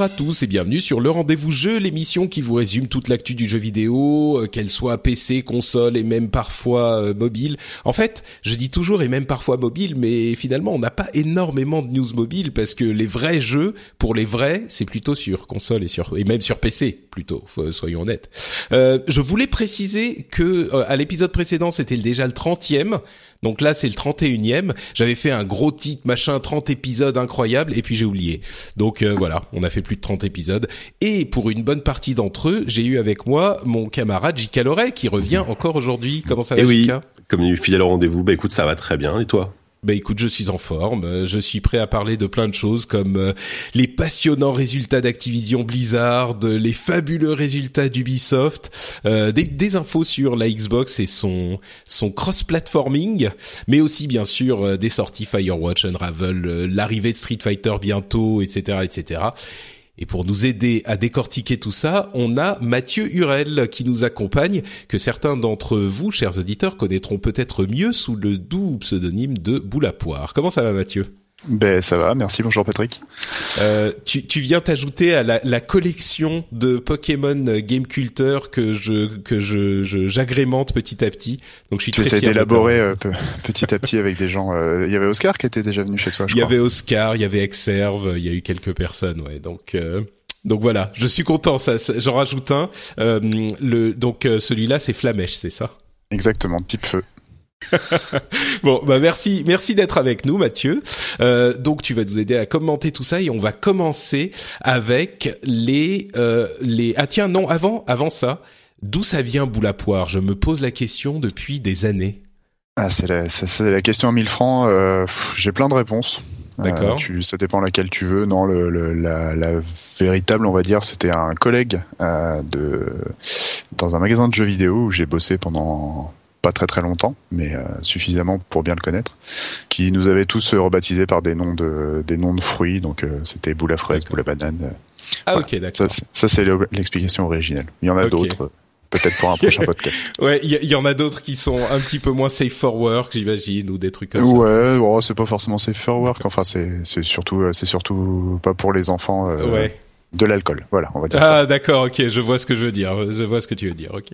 Bonjour à tous et bienvenue sur le Rendez-vous Jeu, l'émission qui vous résume toute l'actu du jeu vidéo, euh, qu'elle soit PC, console et même parfois euh, mobile. En fait, je dis toujours et même parfois mobile, mais finalement on n'a pas énormément de news mobile parce que les vrais jeux, pour les vrais, c'est plutôt sur console et sur et même sur PC plutôt, soyons honnêtes. Euh, je voulais préciser que euh, à l'épisode précédent c'était déjà le 30e, donc là c'est le 31e. J'avais fait un gros titre machin 30 épisodes incroyables et puis j'ai oublié. Donc euh, voilà, on a fait plus de 30 épisodes et pour une bonne partie d'entre eux, j'ai eu avec moi mon camarade J.K. Loret qui revient encore aujourd'hui. Comment ça va Eh oui, comme il est fidèle au rendez-vous, bah écoute, ça va très bien. Et toi? Bah écoute, je suis en forme. Euh, Je suis prêt à parler de plein de choses comme euh, les passionnants résultats d'Activision Blizzard, euh, les fabuleux résultats d'Ubisoft, euh, des, des infos sur la Xbox et son son cross-platforming, mais aussi bien sûr des sorties Firewatch, Unravel, l'arrivée de Street Fighter bientôt, etc., etc. Et pour nous aider à décortiquer tout ça, on a Mathieu Hurel qui nous accompagne, que certains d'entre vous, chers auditeurs, connaîtront peut-être mieux sous le doux pseudonyme de Boule à poire. Comment ça va Mathieu? Ben ça va, merci, bonjour Patrick. euh, tu, tu viens t'ajouter à la, la collection de Pokémon Game Culture que je que je j'agrémente petit à petit. Donc je suis Tu très fier d'élaborer euh, pe- petit à petit avec des gens. euh, Il y avait Oscar qui était déjà venu chez toi, je Il y crois. avait Oscar, il y avait Exerve, il y a eu quelques personnes, ouais. Donc donc voilà, je suis content. Ça, ça- j'en rajoute un. Le donc celui-là c'est Flamèche, c'est ça? Exactement, type feu. Bon, bah merci, merci d'être avec nous, Mathieu. Euh, donc tu vas nous aider à commenter tout ça et on va commencer avec les euh, les. Ah tiens, non, avant avant ça, d'où ça vient boule à poire? Je me pose la question depuis des années. Ah, c'est la, question à 1000 francs. euh, J'ai plein de réponses. D'accord. Euh, ça dépend laquelle tu veux. Non, le, le- la, la véritable, on va dire, c'était un collègue euh, de dans un magasin de jeux vidéo où j'ai bossé pendant pas très très longtemps, mais euh, suffisamment pour bien le connaître, qui nous avait tous rebaptisés par des noms de des noms de fruits. Donc euh, c'était boule à fraise, boule à banane. euh, Ah Voilà. ok, d'accord. ça, c'est le- l'explication originelle. Il y en a d'autres, euh, peut-être pour un prochain podcast. Ouais, il y, en a d'autres qui sont un petit peu moins safe for work, j'imagine, ou des trucs comme ça. Ouais, bon, c'est pas forcément safe for work. Enfin, c'est surtout euh, c'est surtout pas pour les enfants euh, Ouais. De l'alcool. Voilà, on va dire ça. Ah d'accord, ok, je vois ce que je veux dire, je vois ce que tu veux dire, ok.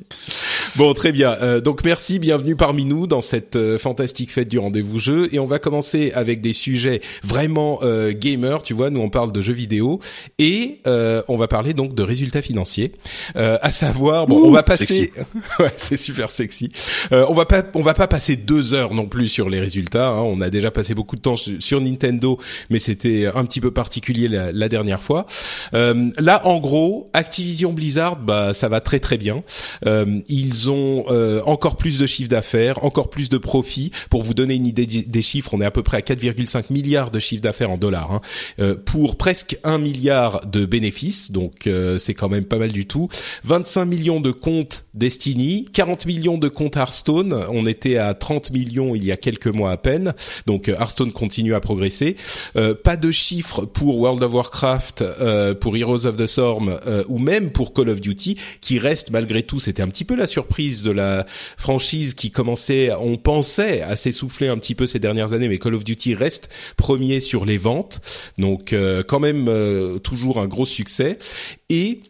Bon, très bien. Euh, donc merci, bienvenue parmi nous dans cette euh, fantastique fête du rendez-vous jeu, et on va commencer avec des sujets vraiment euh, gamer. Tu vois, nous on parle de jeux vidéo et euh, on va parler donc de résultats financiers, euh, à savoir, bon, on va passer, ouais, c'est super sexy. Euh, on va pas, on va pas passer deux heures non plus sur les résultats. hein. On a déjà passé beaucoup de temps su- sur Nintendo, mais c'était un petit peu particulier la, la dernière fois. Euh, là, en gros, Activision Blizzard, bah, ça va très très bien. Euh, ils ont euh, encore plus de chiffre d'affaires, encore plus de profits. Pour vous donner une idée des chiffres, on est à peu près à 4,5 milliards de chiffre d'affaires en dollars, hein, euh, pour presque 1 milliard de bénéfices. Donc, euh, c'est quand même pas mal du tout. 25 millions de comptes Destiny, 40 millions de comptes Hearthstone. On était à 30 millions il y a quelques mois à peine. Donc, euh, Hearthstone continue à progresser. Euh, pas de chiffres pour World of Warcraft, euh, Heroes of the Storm euh, ou même pour Call of Duty, qui reste malgré tout, c'était un petit peu la surprise de la franchise qui commençait, on pensait, à s'essouffler un petit peu ces dernières années, mais Call of Duty reste premier sur les ventes, donc euh, quand même euh, toujours un gros succès. Et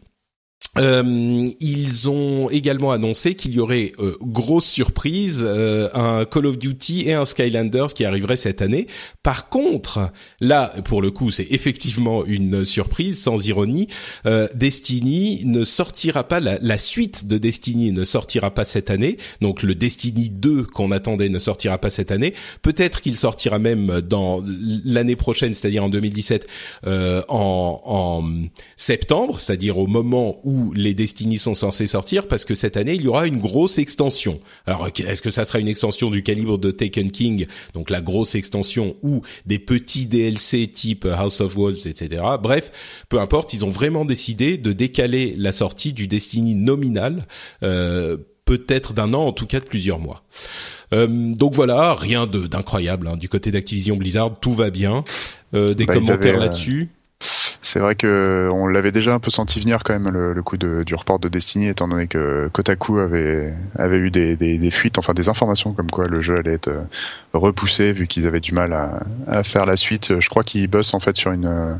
Euh, ils ont également annoncé qu'il y aurait euh, grosse surprise euh, un Call of Duty et un Skylanders qui arriveraient cette année. Par contre, là pour le coup, c'est effectivement une surprise sans ironie. Euh, Destiny ne sortira pas la, la, suite de Destiny ne sortira pas cette année. Donc le Destiny 2 qu'on attendait ne sortira pas cette année. Peut-être qu'il sortira même dans l'année prochaine, c'est-à-dire en 2017 en, en septembre, c'est-à-dire au moment où les Destiny sont censés sortir parce que cette année il y aura une grosse extension. Alors est-ce que ça sera une extension du calibre de Taken King, donc la grosse extension ou des petits DLC type House of Wolves, etc. Bref, peu importe, ils ont vraiment décidé de décaler la sortie du Destiny nominal, euh, peut-être d'un an, en tout cas de plusieurs mois. Euh, donc voilà, rien d'incroyable hein. du côté d'Activision Blizzard, tout va bien. Euh, des bah, commentaires là-dessus? C'est vrai que on l'avait déjà un peu senti venir quand même le, coup de, du report de Destiny, étant donné que Kotaku avait avait eu des, des, des, fuites, enfin des informations comme quoi le jeu allait être euh, repoussé vu qu'ils avaient du mal à, à, faire la suite. Je crois qu'ils bossent en fait sur une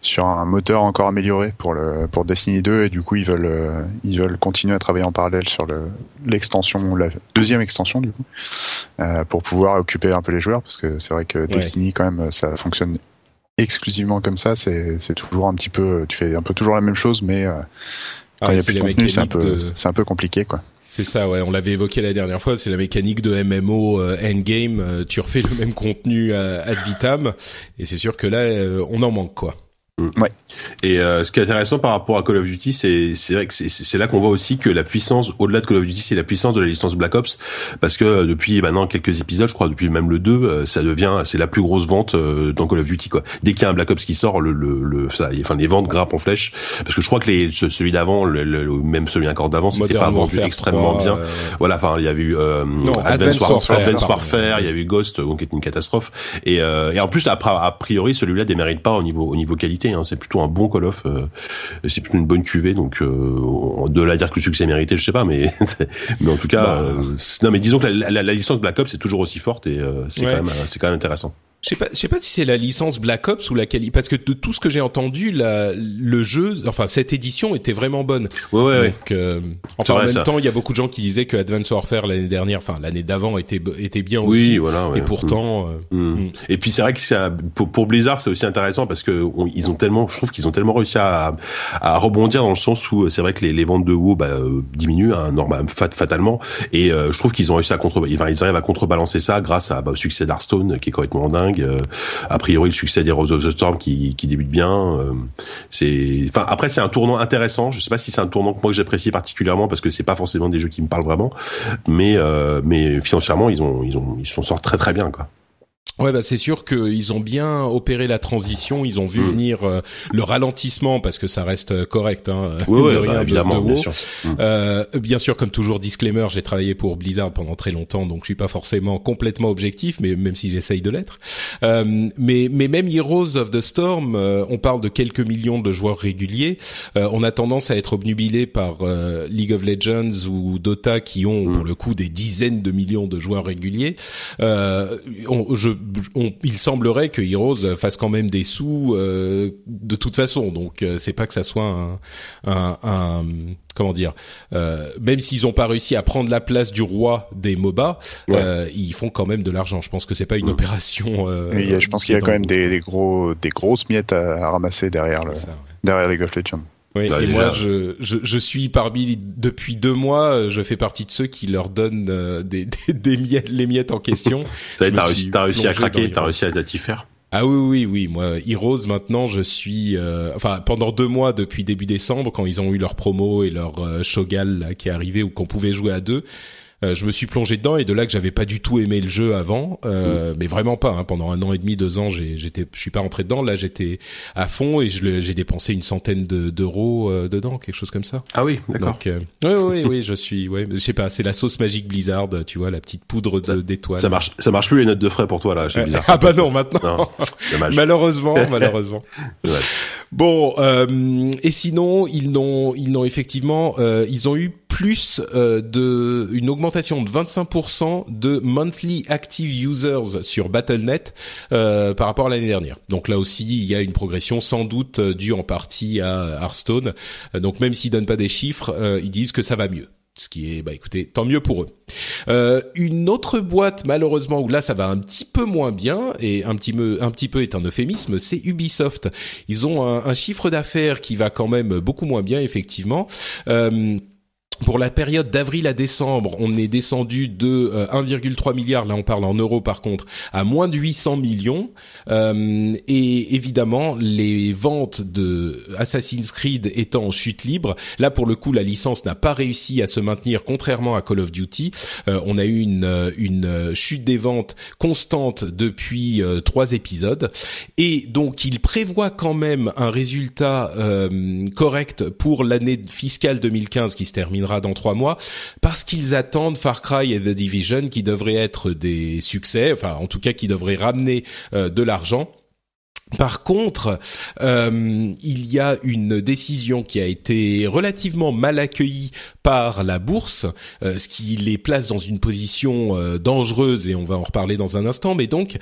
sur un moteur encore amélioré pour le pour Destiny 2 et du coup ils veulent euh, ils veulent continuer à travailler en parallèle sur le l'extension, la deuxième extension du coup, euh, pour pouvoir occuper un peu les joueurs parce que c'est vrai que Destiny quand même ça fonctionne exclusivement comme ça, c'est toujours un petit peu, tu fais un peu toujours la même chose, mais euh, quand il y a plus de contenu, c'est un peu, c'est un peu compliqué, quoi. C'est ça, ouais. On l'avait évoqué la dernière fois. C'est la mécanique de MMO euh, endgame. Euh, tu refais le même contenu ad vitam, et c'est sûr que là, on en manque, quoi. Mm. Ouais. Et euh, ce qui est intéressant par rapport à Call of Duty, c'est c'est vrai que c'est là qu'on voit aussi que la puissance, au-delà de Call of Duty, c'est la puissance de la licence Black Ops, parce que euh, depuis maintenant quelques épisodes, je crois depuis même le 2, euh, ça devient c'est la plus grosse vente dans Call of Duty quoi. Dès qu'il y a un Black Ops qui sort, le le, le ça, enfin les ventes grimpent en flèche, parce que je crois que les celui d'avant, le, même celui encore d'avant, c'était pas vendu extrêmement bien. Voilà, enfin il y avait eu non, Advanced, Warfare, il y avait eu Ghost, donc qui est une catastrophe, et, et en plus a, a priori celui-là démérite pas au niveau au niveau qualité Hein. C'est plutôt un bon Call of. Euh, c'est plutôt une bonne cuvée. Donc euh, de la dire que le succès est mérité, je sais pas, mais mais en tout cas, bah. euh, non, mais disons que la, la, la licence Black Ops est toujours aussi forte et c'est quand même c'est quand même intéressant. Je sais pas, je sais pas si c'est la licence Black Ops ou la qualité, parce que de tout ce que j'ai entendu, la, le jeu, enfin cette édition était vraiment bonne. Ouais, ouais. Donc, euh, enfin en même temps, il y a beaucoup de gens qui disaient que Advance Warfare l'année dernière, enfin l'année d'avant était était bien aussi. Oui, voilà. Et pourtant. Mm. Euh, mm. Mm. Et puis c'est vrai que pour, pour Blizzard, c'est aussi intéressant parce que ils ont tellement, je trouve qu'ils ont tellement réussi à, à rebondir dans le sens où c'est vrai que les, les ventes de WoW bah, euh, diminuent, hein, normal, fat, fatalement, et euh, je trouve qu'ils ont réussi à contre, enfin ils arrivent à contrebalancer ça grâce à bah, au succès d'Hearthstone qui est complètement dingue euh, a priori, le succès des Rose of the Storm qui, qui débute bien. Euh, c'est, enfin, après, c'est un tournant intéressant. Je sais pas si c'est un tournant que moi j'apprécie particulièrement parce que c'est pas forcément des jeux qui me parlent vraiment, mais euh, mais financièrement, ils ont ils ont ils s'en sortent très très bien quoi. Ouais, bah c'est sûr qu'ils ont bien opéré la transition. Ils ont vu mm. venir euh, le ralentissement parce que ça reste euh, correct. Hein, oui, bah, évidemment, bien sûr. Mm. Euh, bien sûr, comme toujours, disclaimer, j'ai travaillé pour Blizzard pendant très longtemps, donc je suis pas forcément complètement objectif, mais même si j'essaye de l'être. Euh, mais mais même Heroes of the Storm, euh, on parle de quelques millions de joueurs réguliers. on a tendance à être obnubilé par League of Legends ou Dota qui ont mm. pour le coup des dizaines de millions de joueurs réguliers. On, je il semblerait que Heroes fasse quand même des sous euh, de toute façon. Donc euh, c'est pas que ça soit un, comment dire, euh, même s'ils ont pas réussi à prendre la place du roi des MOBA, ils font quand même de l'argent. Je pense que c'est pas une mm. opération. oui, je pense qu'il y a quand même des, gros, des grosses miettes à, ramasser derrière le, derrière League of Legends. Oui, bah, et moi, je, je, je, suis parmi depuis deux mois, je fais partie de ceux qui leur donnent euh, des, des, des, miettes, les miettes en question. T'as réussi, t'as réussi à craquer, t'as réussi à t'y faire. Ah oui oui oui moi Heroes maintenant je suis euh, enfin pendant deux mois depuis début décembre quand ils ont eu leur promo et leur euh, Shogal là, qui est arrivé ou qu'on pouvait jouer à deux euh, je me suis plongé dedans et de là que j'avais pas du tout aimé le jeu avant, euh, mm. mais vraiment pas. Hein. Pendant un an et demi, deux ans, j'étais, je suis pas rentré dedans. Là, j'étais à fond et j'ai dépensé une centaine d'euros euh, dedans, quelque chose comme ça. Ah oui, d'accord. Oui, oui, oui, je suis, ouais, je sais pas, c'est la sauce magique Blizzard, tu vois, la petite poudre d'étoiles. Ça marche, ça marche plus les notes de frais pour toi là, chez Blizzard. ah bah non, maintenant. malheureusement, malheureusement. Bon, et sinon, ils n'ont, ils n'ont effectivement, ils ont eu plus euh, de une augmentation de 25% de monthly active users sur Battle.net euh, par rapport à l'année dernière. Donc là aussi, il y a une progression sans doute euh, due en partie à Hearthstone. donc même s'ils donnent pas des chiffres, ils disent que ça va mieux ce qui est, bah écoutez, tant mieux pour eux. Euh, une autre boîte, malheureusement, où là ça va un petit peu moins bien, et un petit peu, un petit peu est un euphémisme, c'est Ubisoft. Ils ont un, chiffre d'affaires qui va quand même beaucoup moins bien, effectivement. Euh, pour la période d'avril à décembre, on est descendu de 1,3 euh, milliard, là on parle en euros par contre, à moins de 800 millions. Euh, et évidemment, les ventes de Assassin's Creed étant en chute libre, là pour le coup la licence n'a pas réussi à se maintenir contrairement à Call of Duty. Euh, on a eu une, une chute des ventes constante depuis trois épisodes. Et donc il prévoit quand même un résultat correct pour l'année fiscale 2015 qui se terminera dans trois mois, parce qu'ils attendent Far Cry et The Division qui devraient être des succès, enfin en tout cas qui devraient ramener euh, de l'argent. Par contre, euh, il y a une décision qui a été relativement mal accueillie par la bourse, euh, ce qui les place dans une position euh, dangereuse et on va en reparler dans un instant. Mais donc,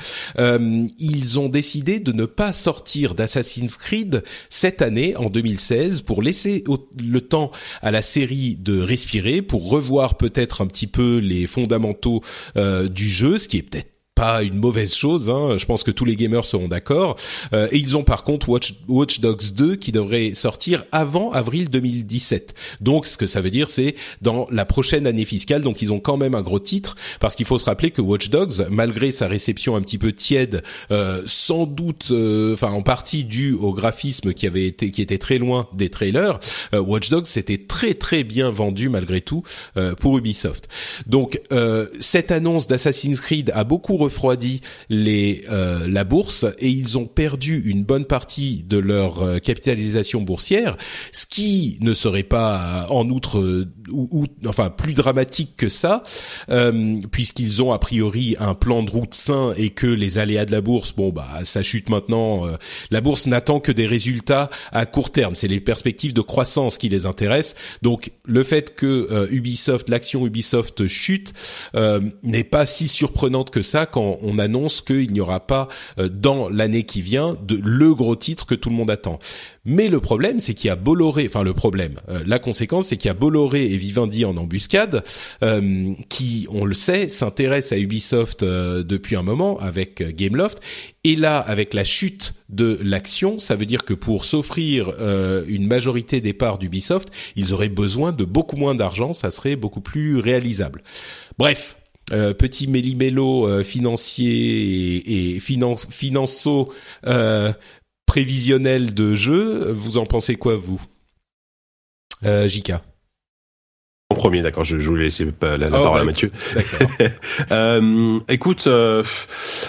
ils ont décidé de ne pas sortir d'Assassin's Creed cette année, en 2016, pour laisser le temps à la série de respirer, pour revoir peut-être un petit peu les fondamentaux du jeu, ce qui est peut-être pas une mauvaise chose. Hein. Je pense que tous les gamers seront d'accord. Euh, et ils ont par contre Watch, Dogs 2 qui devrait sortir avant avril 2017. Donc ce que ça veut dire, c'est dans la prochaine année fiscale. Donc ils ont quand même un gros titre parce qu'il faut se rappeler que Watch Dogs, malgré sa réception un petit peu tiède, euh, sans doute, euh, enfin en partie due au graphisme qui avait été, qui était très loin des trailers, euh, Watch Dogs s'était très très bien vendu malgré tout pour Ubisoft. Donc cette annonce d'Assassin's Creed a beaucoup refroidi les euh, la bourse et ils ont perdu une bonne partie de leur euh, capitalisation boursière, ce qui ne serait pas en outre ou, enfin plus dramatique que ça, euh, puisqu'ils ont a priori un plan de route sain et que les aléas de la bourse, bon bah ça chute maintenant. la bourse n'attend que des résultats à court terme, c'est les perspectives de croissance qui les intéressent. Donc le fait que Ubisoft, l'action Ubisoft chute, n'est pas si surprenante que ça quand on annonce qu'il n'y aura pas euh, dans l'année qui vient de le gros titre que tout le monde attend. Mais le problème, c'est qu'il y a Bolloré, enfin le problème, euh, la conséquence, c'est qu'il y a Bolloré et Vivendi en embuscade, euh, qui, on le sait, s'intéressent à Ubisoft depuis un moment avec Gameloft. Et là, avec la chute de l'action, ça veut dire que pour s'offrir une majorité des parts d'Ubisoft, ils auraient besoin de beaucoup moins d'argent, ça serait beaucoup plus réalisable. Bref, euh, petit méli-mélo euh, financier et, et financeau euh, prévisionnel de jeu. Vous en pensez quoi, vous? Euh, Jika premier, d'accord. Je, je voulais laisser la, la oh, parole à Mathieu. euh, écoute, euh,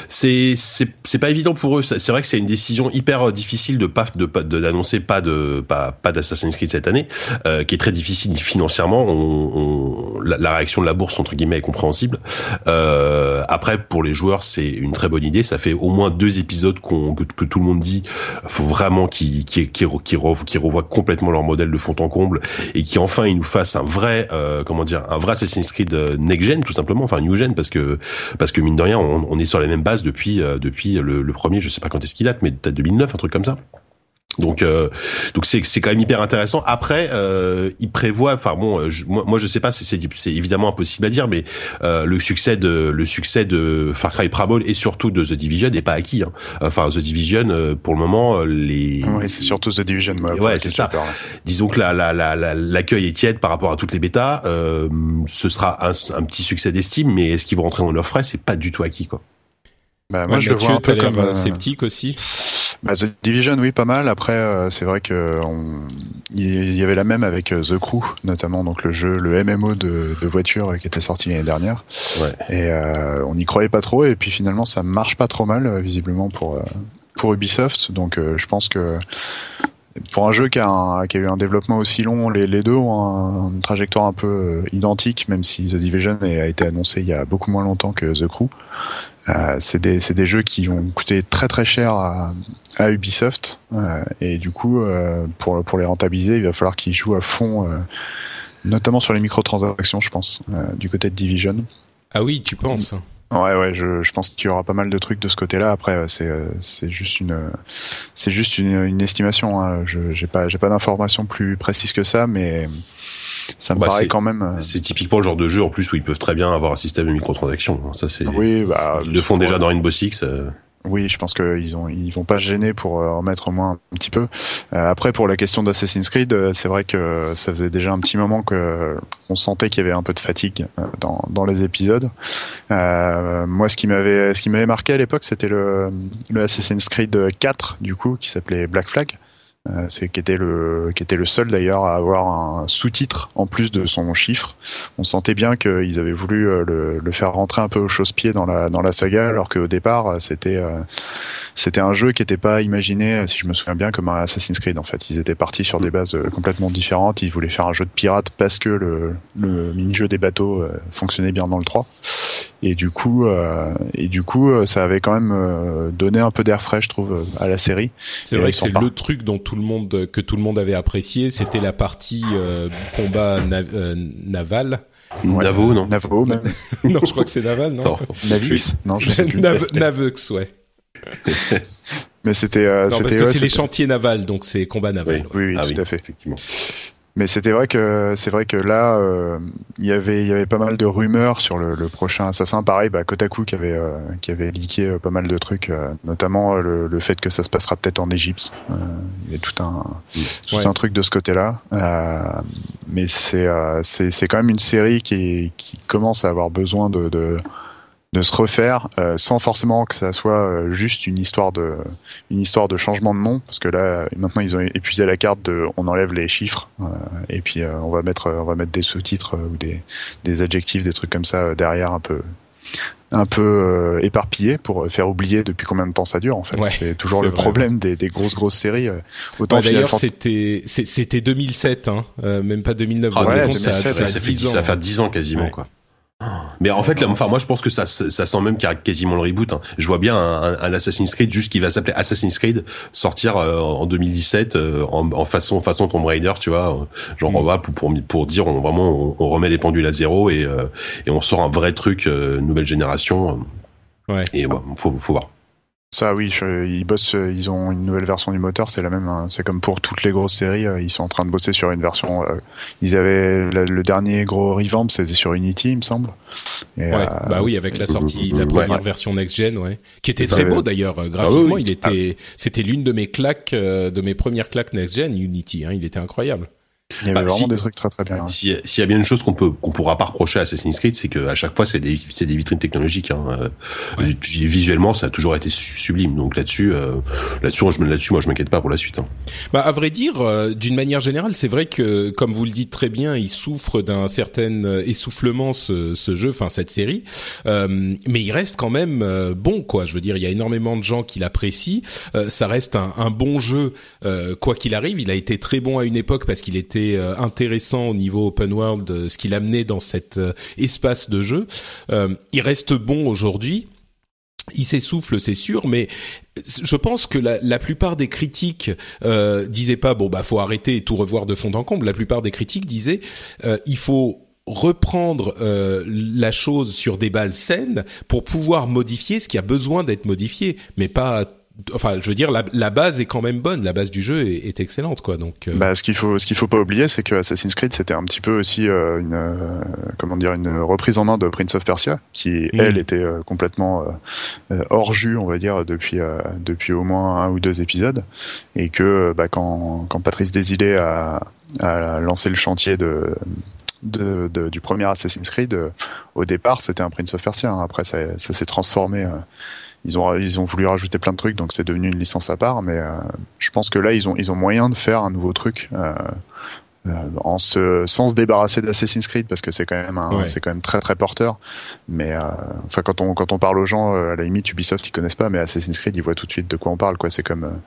c'est c'est pas évident pour eux. C'est vrai que c'est une décision hyper difficile de pas de d'annoncer pas de pas pas d'Assassin's Creed cette année, euh, qui est très difficile financièrement. On, on la, la, réaction de la bourse entre guillemets est compréhensible. Euh, après, pour les joueurs, c'est une très bonne idée. Ça fait au moins deux épisodes qu'on que, que, tout le monde dit, faut vraiment qu'ils qui qui qui revoient complètement leur modèle de fond en comble et qui enfin ils nous fassent un vrai euh, comment dire un vrai Assassin's Creed euh, next gen tout simplement enfin new gen parce que parce que mine de rien on, est sur les mêmes bases depuis euh, depuis le, le, premier je sais pas quand est-ce qu'il date mais peut-être 2009 un truc comme ça donc euh, donc c'est c'est quand même hyper intéressant. Après, euh, il prévoit, enfin bon, euh, je, moi, moi je sais pas, c'est c'est évidemment impossible à dire, mais euh, le succès de le succès de Far Cry Primal et surtout de The Division n'est pas acquis. Hein. Enfin The Division, euh, pour le moment, les oui, c'est surtout The Division. Moi, ouais, c'est ça. Disons que la la l'accueil la, est tiède par rapport à toutes les bêtas. Euh, ce sera un, un petit succès d'estime, mais est-ce qu'ils vont rentrer dans frais C'est pas du tout acquis quoi. Bah, moi, je vois un peu comme euh, sceptique aussi. Bah, The Division, oui, pas mal. Après, euh, c'est vrai que il y avait la même avec euh, The Crew, notamment donc le jeu, le MMO de, de voiture qui était sorti l'année dernière. Ouais. Et on n'y croyait pas trop, et puis finalement, ça marche pas trop mal, visiblement pour pour Ubisoft. Donc, je pense que pour un jeu qui a, un, qui a, eu un développement aussi long, les, les deux ont une trajectoire un peu identique, même si The Division a été annoncé il y a beaucoup moins longtemps que The Crew. Euh, c'est des, des, jeux qui ont coûté très très cher à, à Ubisoft euh, et du coup euh, pour, pour les rentabiliser il va falloir qu'ils jouent à fond Notamment sur les microtransactions, je pense, du côté de Division. Ah oui, tu penses Ouais, ouais, je, je pense qu'il y aura pas mal de trucs de ce côté-là. Après, c'est c'est juste une c'est juste une, une estimation. Hein. Je j'ai pas j'ai pas d'informations plus précises que ça, mais ça me bah, paraît quand même. C'est typiquement le genre de jeu en plus où ils peuvent très bien avoir un système de microtransactions. Ça c'est. Oui, bah. Ils le font déjà dans Rainbow Six. Oui, je pense qu'ils ont, ils vont pas se gêner pour euh, en mettre au moins un petit peu. Euh, après, pour la question d'Assassin's Creed, euh, c'est vrai que ça faisait déjà un petit moment que on sentait qu'il y avait un peu de fatigue dans, les épisodes. moi, ce qui m'avait, ce qui m'avait marqué à l'époque, c'était le, le Assassin's Creed 4, du coup, qui s'appelait Black Flag. Euh, c'est qui était le qui était le seul d'ailleurs à avoir un sous-titre en plus de son chiffre. On sentait bien qu'ils avaient voulu euh, le, le, faire rentrer un peu au chausse-pied dans la dans la saga, alors qu'au départ euh, c'était c'était un jeu qui n'était pas imaginé, si je me souviens bien, comme un Assassin's Creed en fait. Ils étaient partis sur des bases complètement différentes. Ils voulaient faire un jeu de pirate parce que le, le mini-jeu des bateaux fonctionnait bien dans le 3. Et du coup, et du coup, ça avait quand même donné un peu d'air frais, je trouve, à la série. C'est vrai que c'est le truc dont tout le monde que tout le monde avait apprécié, c'était la partie euh, combat euh, naval. Navo, non Navo, même. non, je crois que c'est naval, non, non. Navis Non, je sais plus. Naveux, ouais. Mais c'était. Euh, parce que c'est les chantiers navals, donc c'est combat naval. Oui, oui, ah tout à fait. Effectivement. Mais c'était vrai que c'est vrai que là, euh, il y avait il y avait pas mal de rumeurs sur le, le prochain Assassin. Pareil, bah, Kotaku qui avait euh, qui avait leaké euh, pas mal de trucs, notamment le, le, fait que ça se passera peut-être en Égypte. il y a tout un tout un truc de ce côté-là. mais c'est c'est c'est quand même une série qui qui commence à avoir besoin de, de de se refaire euh, sans forcément que ça soit euh, juste une histoire de une histoire de changement de nom parce que là maintenant ils ont épuisé la carte de on enlève les chiffres euh, et puis on va mettre on va mettre des sous-titres ou des des adjectifs des trucs comme ça derrière un peu un peu éparpillé pour faire oublier depuis combien de temps ça dure en fait. C'est toujours le problème des, des, grosses grosses séries autant d'ailleurs c'était c'était 2007 hein, même pas 2009 ah ouais, ça, ça, fait, ça fait 10 ans quasiment quoi mais en fait, là, enfin, moi, je pense que ça, ça sent même quasiment le reboot. Hein. Je vois bien un, un, Assassin's Creed juste qui va s'appeler Assassin's Creed sortir euh, en 2017 euh, en, en, façon façon Tomb Raider, tu vois, genre on mm. va pour, pour, pour dire on vraiment on, remet les pendules à zéro et euh, et on sort un vrai truc nouvelle génération. Ouais. Et ouais, faut faut voir. Ça, oui, ils bossent, ils ont une nouvelle version du moteur, c'est la même. Hein. C'est comme pour toutes les grosses séries, euh, ils sont en train de bosser sur une version. Euh, ils avaient le dernier gros revamp, c'était sur Unity, il me semble. Et, ouais, euh, bah oui, avec la sortie, la première version next gen, ouais, qui était très beau d'ailleurs graphiquement. Ah il était, c'était l'une de mes claques, de mes premières claques next gen, Unity. Hein, il était incroyable. Il y avait bah, vraiment des trucs très très bien. S'il y a bien une chose qu'on peut qu'on pourra pas reprocher à Assassin's Creed, c'est qu'à chaque fois c'est des c'est des vitrines technologiques. Hein. Euh, visuellement, ça a toujours été sublime. Donc là-dessus, euh, là-dessus, là-dessus, moi je m'inquiète pas pour la suite. Hein. Bah à vrai dire, euh, d'une manière générale, c'est vrai que comme vous le dites très bien, il souffre d'un certain essoufflement ce, ce jeu, enfin cette série, mais il reste quand même bon quoi. Je veux dire, il y a énormément de gens qui l'apprécient. ça reste un, un bon jeu quoi qu'il arrive. Il a été très bon à une époque parce qu'il était euh, intéressant au niveau open world, euh, ce qu'il amenait dans cet euh, espace de jeu. il reste bon aujourd'hui il s'essouffle, c'est sûr, mais je pense que la, plupart des critiques disaient pas bon bah faut arrêter et tout revoir de fond en comble. La plupart des critiques disaient il faut reprendre la chose sur des bases saines pour pouvoir modifier ce qui a besoin d'être modifié, mais pas enfin, je veux dire, la, la, base est quand même bonne. La base du jeu est, est excellente, quoi. Donc, euh. bah, ce qu'il faut, ce qu'il faut pas oublier, c'est que Assassin's Creed, c'était un petit peu aussi euh, une, euh, comment dire, une reprise en main de Prince of Persia, qui mm. elle était complètement hors jus, on va dire, depuis depuis au moins un ou deux épisodes, et que bah, quand quand Patrice Desilets a, a lancé le chantier de de, de, du premier Assassin's Creed, au départ, c'était un Prince of Persia. Hein. Après, ça, ça s'est transformé ils ont ils ont voulu rajouter plein de trucs, donc c'est devenu une licence à part. Mais euh, je pense que là, ils ont ils ont moyen de faire un nouveau truc. Euh, euh, en se, sans se débarrasser d'Assassin's Creed parce que c'est quand même c'est quand même très très porteur mais enfin quand on quand on parle aux gens à la limite Ubisoft ils connaissent pas mais Assassin's Creed ils voient tout de suite de quoi on parle quoi c'est comme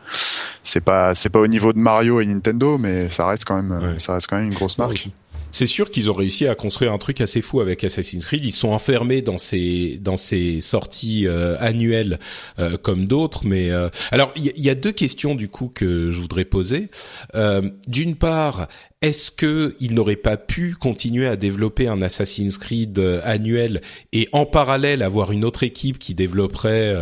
c'est pas c'est pas au niveau de Mario et Nintendo mais ça reste quand même ça reste quand même une grosse marque c'est sûr qu'ils ont réussi à construire un truc assez fou avec Assassin's Creed. Ils sont enfermés dans ces dans ces sorties euh, annuelles euh, comme d'autres, mais euh, alors il y, a deux questions du coup que je voudrais poser. D'une part, est-ce que il n'aurait pas pu continuer à développer un Assassin's Creed annuel et en parallèle avoir une autre équipe qui développerait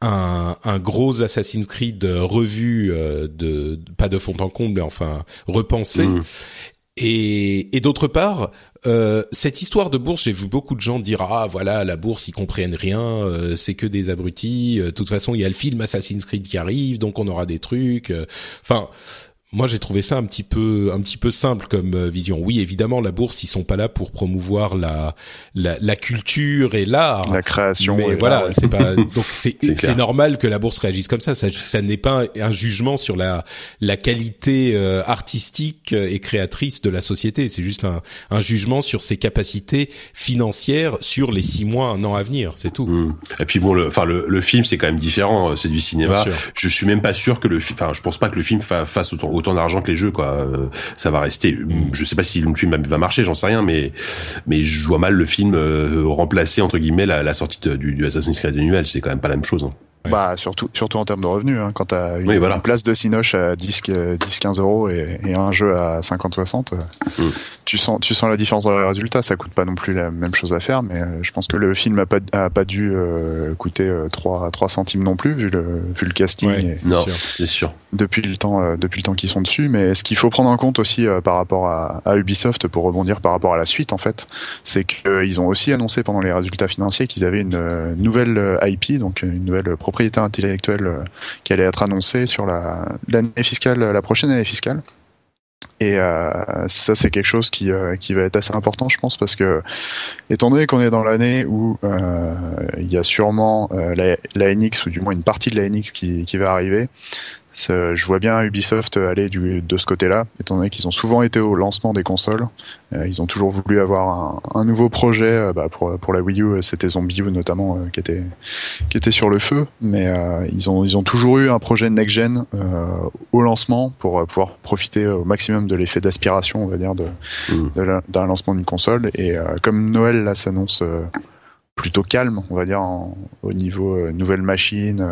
un, un, gros Assassin's Creed revu de pas de fond en comble, mais enfin repensé? Mmh. Et, et d'autre part, euh, cette histoire de bourse, j'ai vu beaucoup de gens dire ah voilà la bourse ils comprennent rien, euh, c'est que des abrutis. Euh, de toute façon il y a le film Assassin's Creed qui arrive, donc on aura des trucs. Enfin moi j'ai trouvé ça un petit peu un petit peu simple comme euh, vision. Oui, évidemment la bourse ils sont pas là pour promouvoir la la, la culture et l'art, la création. Mais voilà, c'est pas donc c'est c'est normal que la bourse réagisse comme ça. Ça, ça n'est pas un, jugement sur la la qualité euh, artistique et créatrice de la société. C'est juste un un jugement sur ses capacités financières sur les six mois un an à venir. C'est tout. Mmh. Et puis bon, le enfin le, le film c'est quand même différent. C'est du cinéma. Je suis même pas sûr que le enfin je pense pas que le film fasse autant autant d'argent que les jeux, quoi. Euh, ça va rester. Je sais pas si le film va marcher, j'en sais rien, mais mais je vois mal le film euh, remplacer entre guillemets la, sortie du, du Assassin's Creed annuel. C'est quand même pas la même chose. Hein. Bah surtout surtout en termes de revenus hein, quand t'as une, une place de Cinoche à 10 10 15 euros et, et un jeu à 50 60 mm. tu sens tu sens la différence dans les résultats. Ça coûte pas non plus la même chose à faire mais euh, je pense que le film a pas a pas dû euh, coûter 3 euh, 3 centimes non plus vu le vu le casting ouais, non c'est sûr. depuis le temps depuis le temps qu'ils sont dessus. Mais ce qu'il faut prendre en compte aussi par rapport à, à, Ubisoft pour rebondir par rapport à la suite en fait c'est qu'ils ont aussi annoncé pendant les résultats financiers qu'ils avaient une nouvelle IP donc une nouvelle proposition propriété intellectuelle euh, qui allait être annoncée sur la l'année fiscale, la prochaine année fiscale. Et euh, ça, c'est quelque chose qui, euh, qui va être assez important, je pense, parce que, étant donné qu'on est dans l'année où il y a sûrement la, la, NX, ou du moins une partie de la NX qui, qui va arriver, je vois bien Ubisoft aller du, de ce côté-là, étant donné qu'ils ont souvent été au lancement des consoles. Euh, ils ont toujours voulu avoir un, un nouveau projet. Euh, bah pour, pour la Wii U, c'était Zombie U notamment euh, qui était qui était sur le feu, mais ils ont ils ont toujours eu un projet next-gen au lancement pour pouvoir profiter au maximum de l'effet d'aspiration, on va dire, de, mmh. d'un lancement d'une console. Et comme Noël là s'annonce plutôt calme, on va dire, au niveau nouvelle machine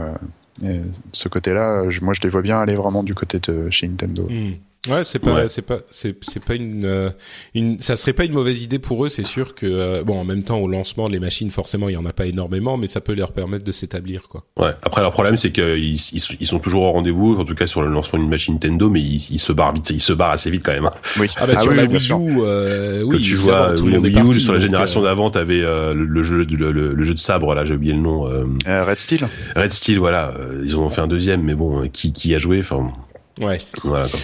ce côté-là, moi je les vois bien aller vraiment du côté de chez Nintendo. Hmm. Ouais, c'est pas, c'est pas, c'est, c'est pas une, euh, une, ça serait pas une mauvaise idée pour eux. C'est sûr que, euh, bon, en même temps, au lancement, les machines, forcément, il y en a pas énormément, mais ça peut leur permettre de s'établir, quoi. Ouais. Après, leur problème, c'est qu'ils ils, sont toujours au rendez-vous, en tout cas sur le lancement d'une machine Nintendo, mais ils, se barrent vite, ils se barrent assez vite quand même. Hein. Oui. Ah bah, ah sur la Wii U, euh, oui. tu vois, tout le Wii U, sur la génération d'avant, t'avais le, le, jeu, le, le, jeu de sabre, là, j'ai oublié le nom. Red Steel. Red Steel, voilà. Ils ont fait un deuxième, mais bon, qui, qui a joué, enfin. Ouais. Voilà. Quoi.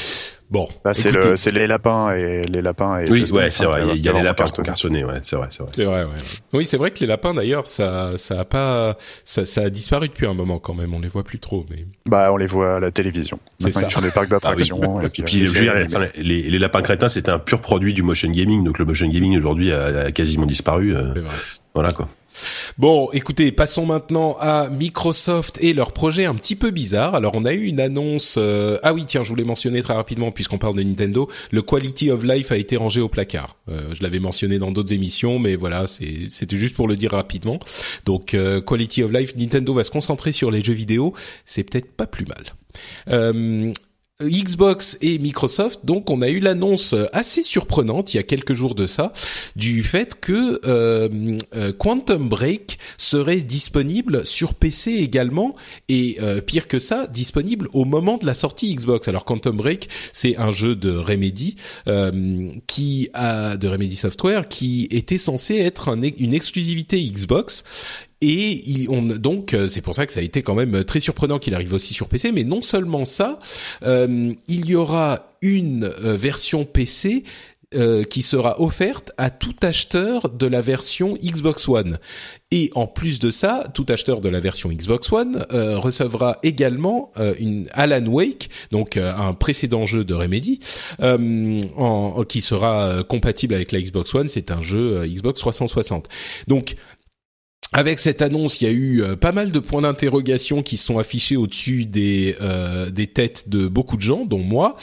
Bon, bah, c'est le, c'est les lapins et les lapins et. Oui, ouais, c'est vrai. Il y a les lapins cartonnés, ouais, c'est vrai, c'est vrai. C'est vrai, ouais. Oui, c'est vrai que les lapins, d'ailleurs, ça, ça a pas, ça, ça a disparu depuis un moment quand même. On les voit plus trop, mais. Bah, on les voit à la télévision. C'est ça. Sur des parcs d'attractions. et puis, les, les, lapins crétins, c'était un pur produit du motion gaming. Donc le motion gaming aujourd'hui a, quasiment disparu. Euh, voilà quoi. Bon, écoutez, passons maintenant à Microsoft et leur projet un petit peu bizarre. Alors, on a eu une annonce. Euh, ah oui, tiens, je voulais mentionner très rapidement puisqu'on parle de Nintendo. Le Quality of Life a été rangé au placard. Euh, je l'avais mentionné dans d'autres émissions, mais voilà, c'était juste pour le dire rapidement. Donc, euh, Quality of Life, Nintendo va se concentrer sur les jeux vidéo. C'est peut-être pas plus mal. Xbox et Microsoft, donc on a eu l'annonce assez surprenante il y a quelques jours de ça du fait que euh, euh, Quantum Break serait disponible sur PC également et euh, pire que ça disponible au moment de la sortie Xbox. Alors Quantum Break c'est un jeu de Remedy qui a de Remedy Software qui était censé être une exclusivité Xbox et on, donc euh, c'est pour ça que ça a été quand même très surprenant qu'il arrive aussi sur PC. Mais non seulement ça, euh, il y aura une euh, version PC euh, qui sera offerte à tout acheteur de la version Xbox One. Et en plus de ça, tout acheteur de la version Xbox One euh, recevra également euh, une Alan Wake, donc un précédent jeu de Remedy, en, qui sera compatible avec la Xbox One. C'est un jeu Xbox 360. Donc avec cette annonce, il y a eu euh, pas mal de points d'interrogation qui sont affichés au-dessus des euh, des têtes de beaucoup de gens, dont moi.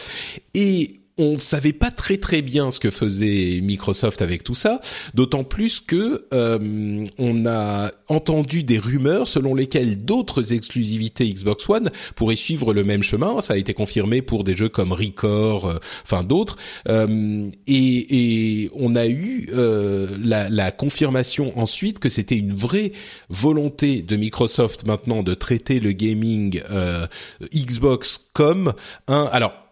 Et on savait pas très très bien ce que faisait Microsoft avec tout ça, d'autant plus que euh, on a entendu des rumeurs selon lesquelles d'autres exclusivités Xbox One pourraient suivre le même chemin. Ça a été confirmé pour des jeux comme Record, euh, enfin d'autres, euh, et, on a eu la, la, confirmation ensuite que c'était une vraie volonté de Microsoft maintenant de traiter le gaming Xbox comme un alors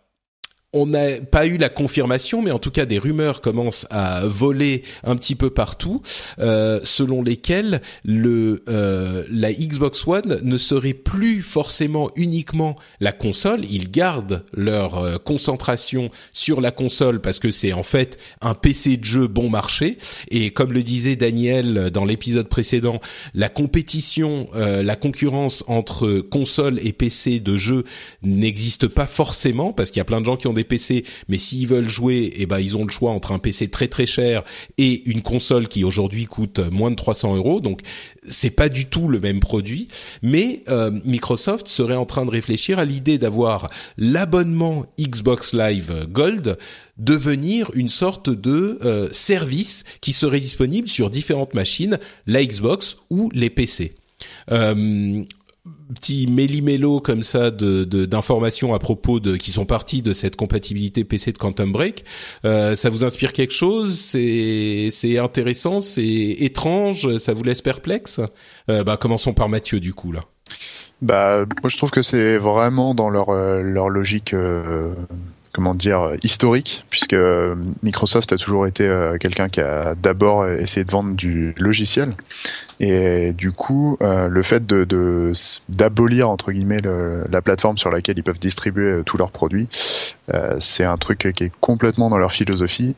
on n'a pas eu la confirmation, mais en tout cas des rumeurs commencent à voler un petit peu partout, euh, selon lesquelles le euh, la Xbox One ne serait plus forcément uniquement la console. Ils gardent leur euh, concentration sur la console parce que c'est en fait un PC de jeu bon marché. Et comme le disait Daniel dans l'épisode précédent, la compétition, la concurrence entre console et PC de jeu n'existe pas forcément parce qu'il y a plein de gens qui ont des PC, mais s'ils veulent jouer, eh ben ils ont le choix entre un PC très très cher et une console qui aujourd'hui coûte moins de 300 euros. Donc c'est pas du tout le même produit, mais euh, Microsoft serait en train de réfléchir à l'idée d'avoir l'abonnement Xbox Live Gold devenir une sorte de euh, service qui serait disponible sur différentes machines, la Xbox ou les PC. Euh, petit méli-mélo comme ça de d'informations à propos de qui sont parties de cette compatibilité PC de Quantum Break. Euh, ça vous inspire quelque chose? C'est intéressant, c'est étrange, ça vous laisse perplexe? Euh, Bah commençons par Mathieu du coup là. Bah moi je trouve que c'est vraiment dans leur euh, leur logique euh, comment dire historique puisque Microsoft a toujours été euh, quelqu'un qui a d'abord essayé de vendre du logiciel et du coup euh, le fait de d'abolir entre guillemets le, la plateforme sur laquelle ils peuvent distribuer euh, tous leurs produits euh, c'est un truc qui est complètement dans leur philosophie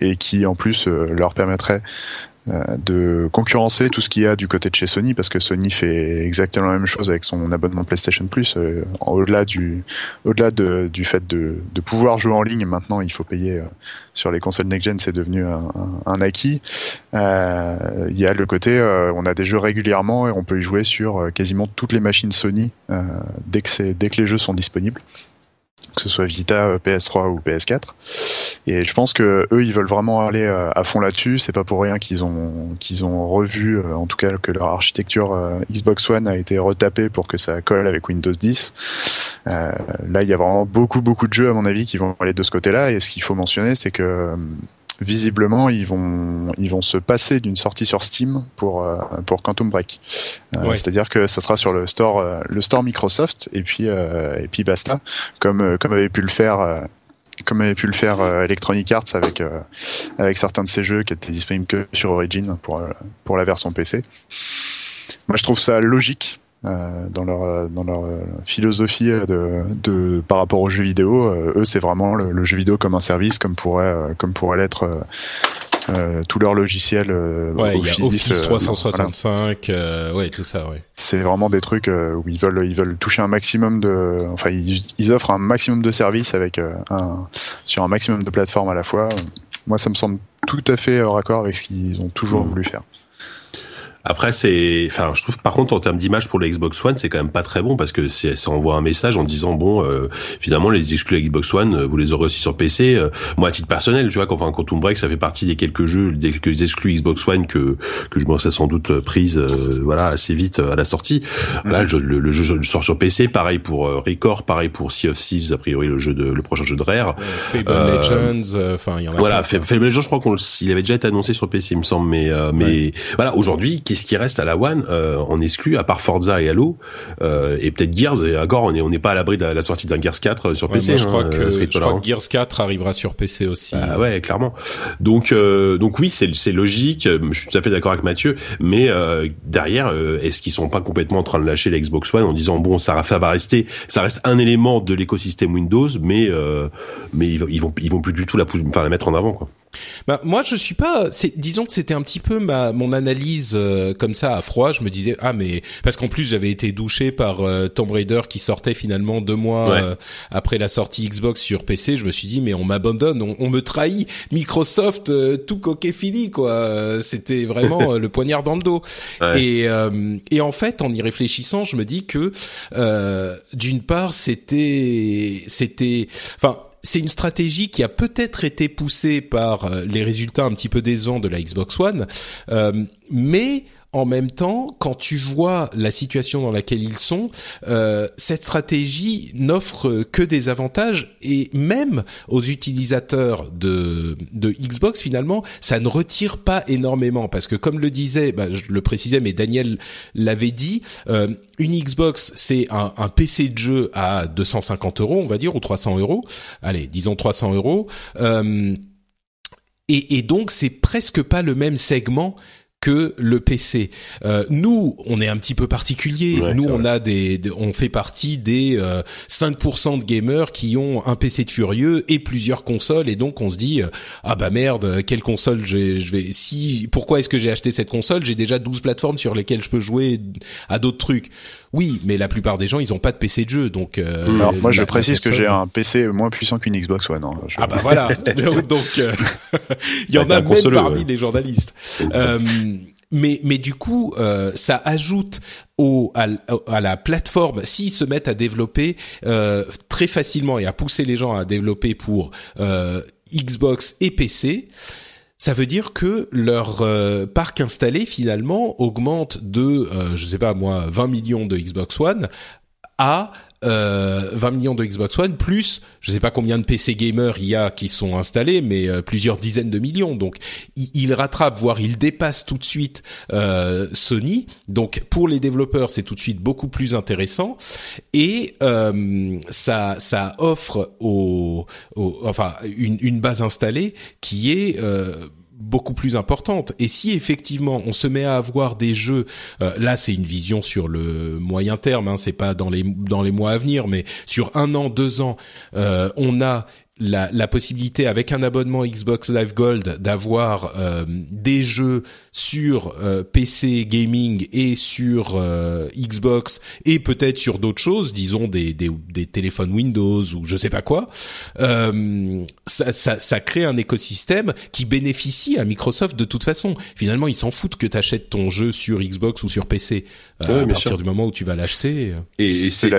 et qui en plus leur permettrait euh, de concurrencer tout ce qu'il y a du côté de chez Sony parce que Sony fait exactement la même chose avec son abonnement PlayStation Plus. Euh, au-delà du, au-delà de, du fait de, de, pouvoir jouer en ligne, maintenant il faut payer euh, sur les consoles next gen, c'est devenu un, un, acquis. Il y a le côté, on a des jeux régulièrement et on peut y jouer sur quasiment toutes les machines Sony dès que dès que les jeux sont disponibles que ce soit Vita, euh, PS3 ou PS4. Et je pense que eux, ils veulent vraiment aller euh, à fond là-dessus. C'est pas pour rien qu'ils ont qu'ils ont revu, euh, en tout cas que leur architecture Xbox One a été retapée pour que ça colle avec Windows 10. Euh, là, il y a vraiment beaucoup beaucoup de jeux à mon avis qui vont aller de ce côté-là. Et ce qu'il faut mentionner, c'est que visiblement ils vont ils vont se passer d'une sortie sur Steam pour euh, pour Quantum Break. Euh, c'est-à-dire que ça sera sur le store euh, le store Microsoft et puis et puis basta comme comme avait pu le faire comme avait pu le faire Electronic Arts avec avec certains de ses jeux qui étaient disponibles que sur Origin pour pour la version PC. Moi je trouve ça logique euh, dans leur euh, dans leur euh, philosophie de, de par rapport aux jeux vidéo. eux, c'est vraiment le, jeu vidéo comme un service, comme pourrait comme pourrait l'être. Euh, tous leurs logiciels ouais, Office, y a Office 365 ouais tout ça ouais c'est vraiment des trucs où ils veulent ils veulent toucher un maximum de enfin ils, ils offrent un maximum de services avec un sur un maximum de plateformes à la fois moi ça me semble tout à fait raccord avec ce qu'ils ont toujours mmh. voulu faire après, c'est, enfin, je trouve par contre en termes d'image pour la Xbox One, c'est quand même pas très bon parce que ça envoie un message en disant bon, euh, finalement les exclus Xbox One, euh, vous les aurez aussi sur PC. Euh, moi, à titre personnel, tu vois, quand enfin, Quantum Break, ça fait partie des quelques jeux, des quelques exclus Xbox One que que je me serais sans doute prise, voilà, assez vite à la sortie. Là, le, jeu sort sur PC, pareil pour Record, pareil pour Sea of Thieves, a priori le jeu de le prochain jeu de Rare. Fable Legends, enfin, il y en a. Voilà, Fable Legends, je crois qu'on, il avait déjà été annoncé sur PC, il me semble, mais mais voilà, aujourd'hui qu'est-ce qui reste à la One euh, en exclut à part Forza et Halo euh, et peut-être Gears et encore on est on n'est pas à l'abri de la, sortie d'un Gears 4 sur PC. je, crois, hein, que, je crois que Gears 4 arrivera sur PC aussi. Ah ouais, clairement. Donc euh, donc oui, c'est c'est logique. Je suis tout à fait d'accord avec Mathieu, mais euh, derrière, euh, est-ce qu'ils sont pas complètement en train de lâcher la Xbox One en disant bon, ça, va rester, ça reste un élément de l'écosystème Windows, mais mais ils, ils, vont ils vont plus du tout la, enfin, la mettre en avant quoi. Bah, moi, je suis pas. Disons que c'était un petit peu ma mon analyse euh, comme ça à froid. Je me disais ah mais parce qu'en plus j'avais été douché par euh, Tomb Raider qui sortait finalement deux mois euh, après la sortie Xbox sur PC. Je me suis dit mais on m'abandonne, on, me trahit. Microsoft tout coquet fini quoi. C'était vraiment le poignard dans le dos. Et et en fait en y réfléchissant, je me dis que d'une part c'était c'était enfin c'est une stratégie qui a peut-être été poussée par les résultats un petit peu décevants de la Xbox One, mais en même temps, quand tu vois la situation dans laquelle ils sont, euh, cette stratégie n'offre que des avantages et même aux utilisateurs de, Xbox finalement, ça ne retire pas énormément parce que comme le disait, bah, je le précisais, mais Daniel l'avait dit, euh, une Xbox c'est un, un, PC de jeu à 250 euros, on va dire, ou 300 euros. Allez, disons 300 euros. Euh, et, et, donc c'est presque pas le même segment que le PC. Euh, nous, on est un petit peu particulier. nous, on a des, on fait partie des euh, 5% de gamers qui ont un PC de furieux et plusieurs consoles, et donc on se dit euh, ah bah merde, quelle console je vais, si pourquoi est-ce que j'ai acheté cette console? J'ai déjà 12 plateformes sur lesquelles je peux jouer à d'autres trucs. Oui, mais la plupart des gens, ils ont pas de PC de jeu, donc. Euh, Alors moi, je précise que j'ai un PC moins puissant qu'une Xbox One. Hein. Ah bah voilà. donc euh, il y en a même parmi les journalistes. Euh, mais mais du coup, euh, ça ajoute au à, à la plateforme s'ils se mettent à développer euh, très facilement et à pousser les gens à développer pour euh, Xbox et PC ça veut dire que leur euh, parc installé finalement augmente de, euh, je sais pas moi, 20 millions de Xbox One à euh, 20 millions de Xbox One plus je sais pas combien de PC gamers il y a qui sont installés mais euh, plusieurs dizaines de millions. Donc il, rattrape voire il dépasse tout de suite euh, Sony. Donc pour les développeurs c'est tout de suite beaucoup plus intéressant. Et euh, ça ça offre au, enfin une, une, base installée qui est beaucoup plus importante. Et si effectivement on se met à avoir des jeux, euh, là c'est une vision sur le moyen terme, hein, c'est pas dans les dans les mois à venir, mais sur un an, deux ans, euh, on a la, la, possibilité avec un abonnement Xbox Live Gold d'avoir euh, des jeux sur euh, PC gaming et sur euh, Xbox et peut-être sur d'autres choses, disons des, des, des, téléphones Windows ou je sais pas quoi, ça, ça, ça, crée un écosystème qui bénéficie à Microsoft de toute façon. Finalement, ils s'en foutent que tu achètes ton jeu sur Xbox ou sur PC à partir du moment où tu vas l'acheter. Et, et c'est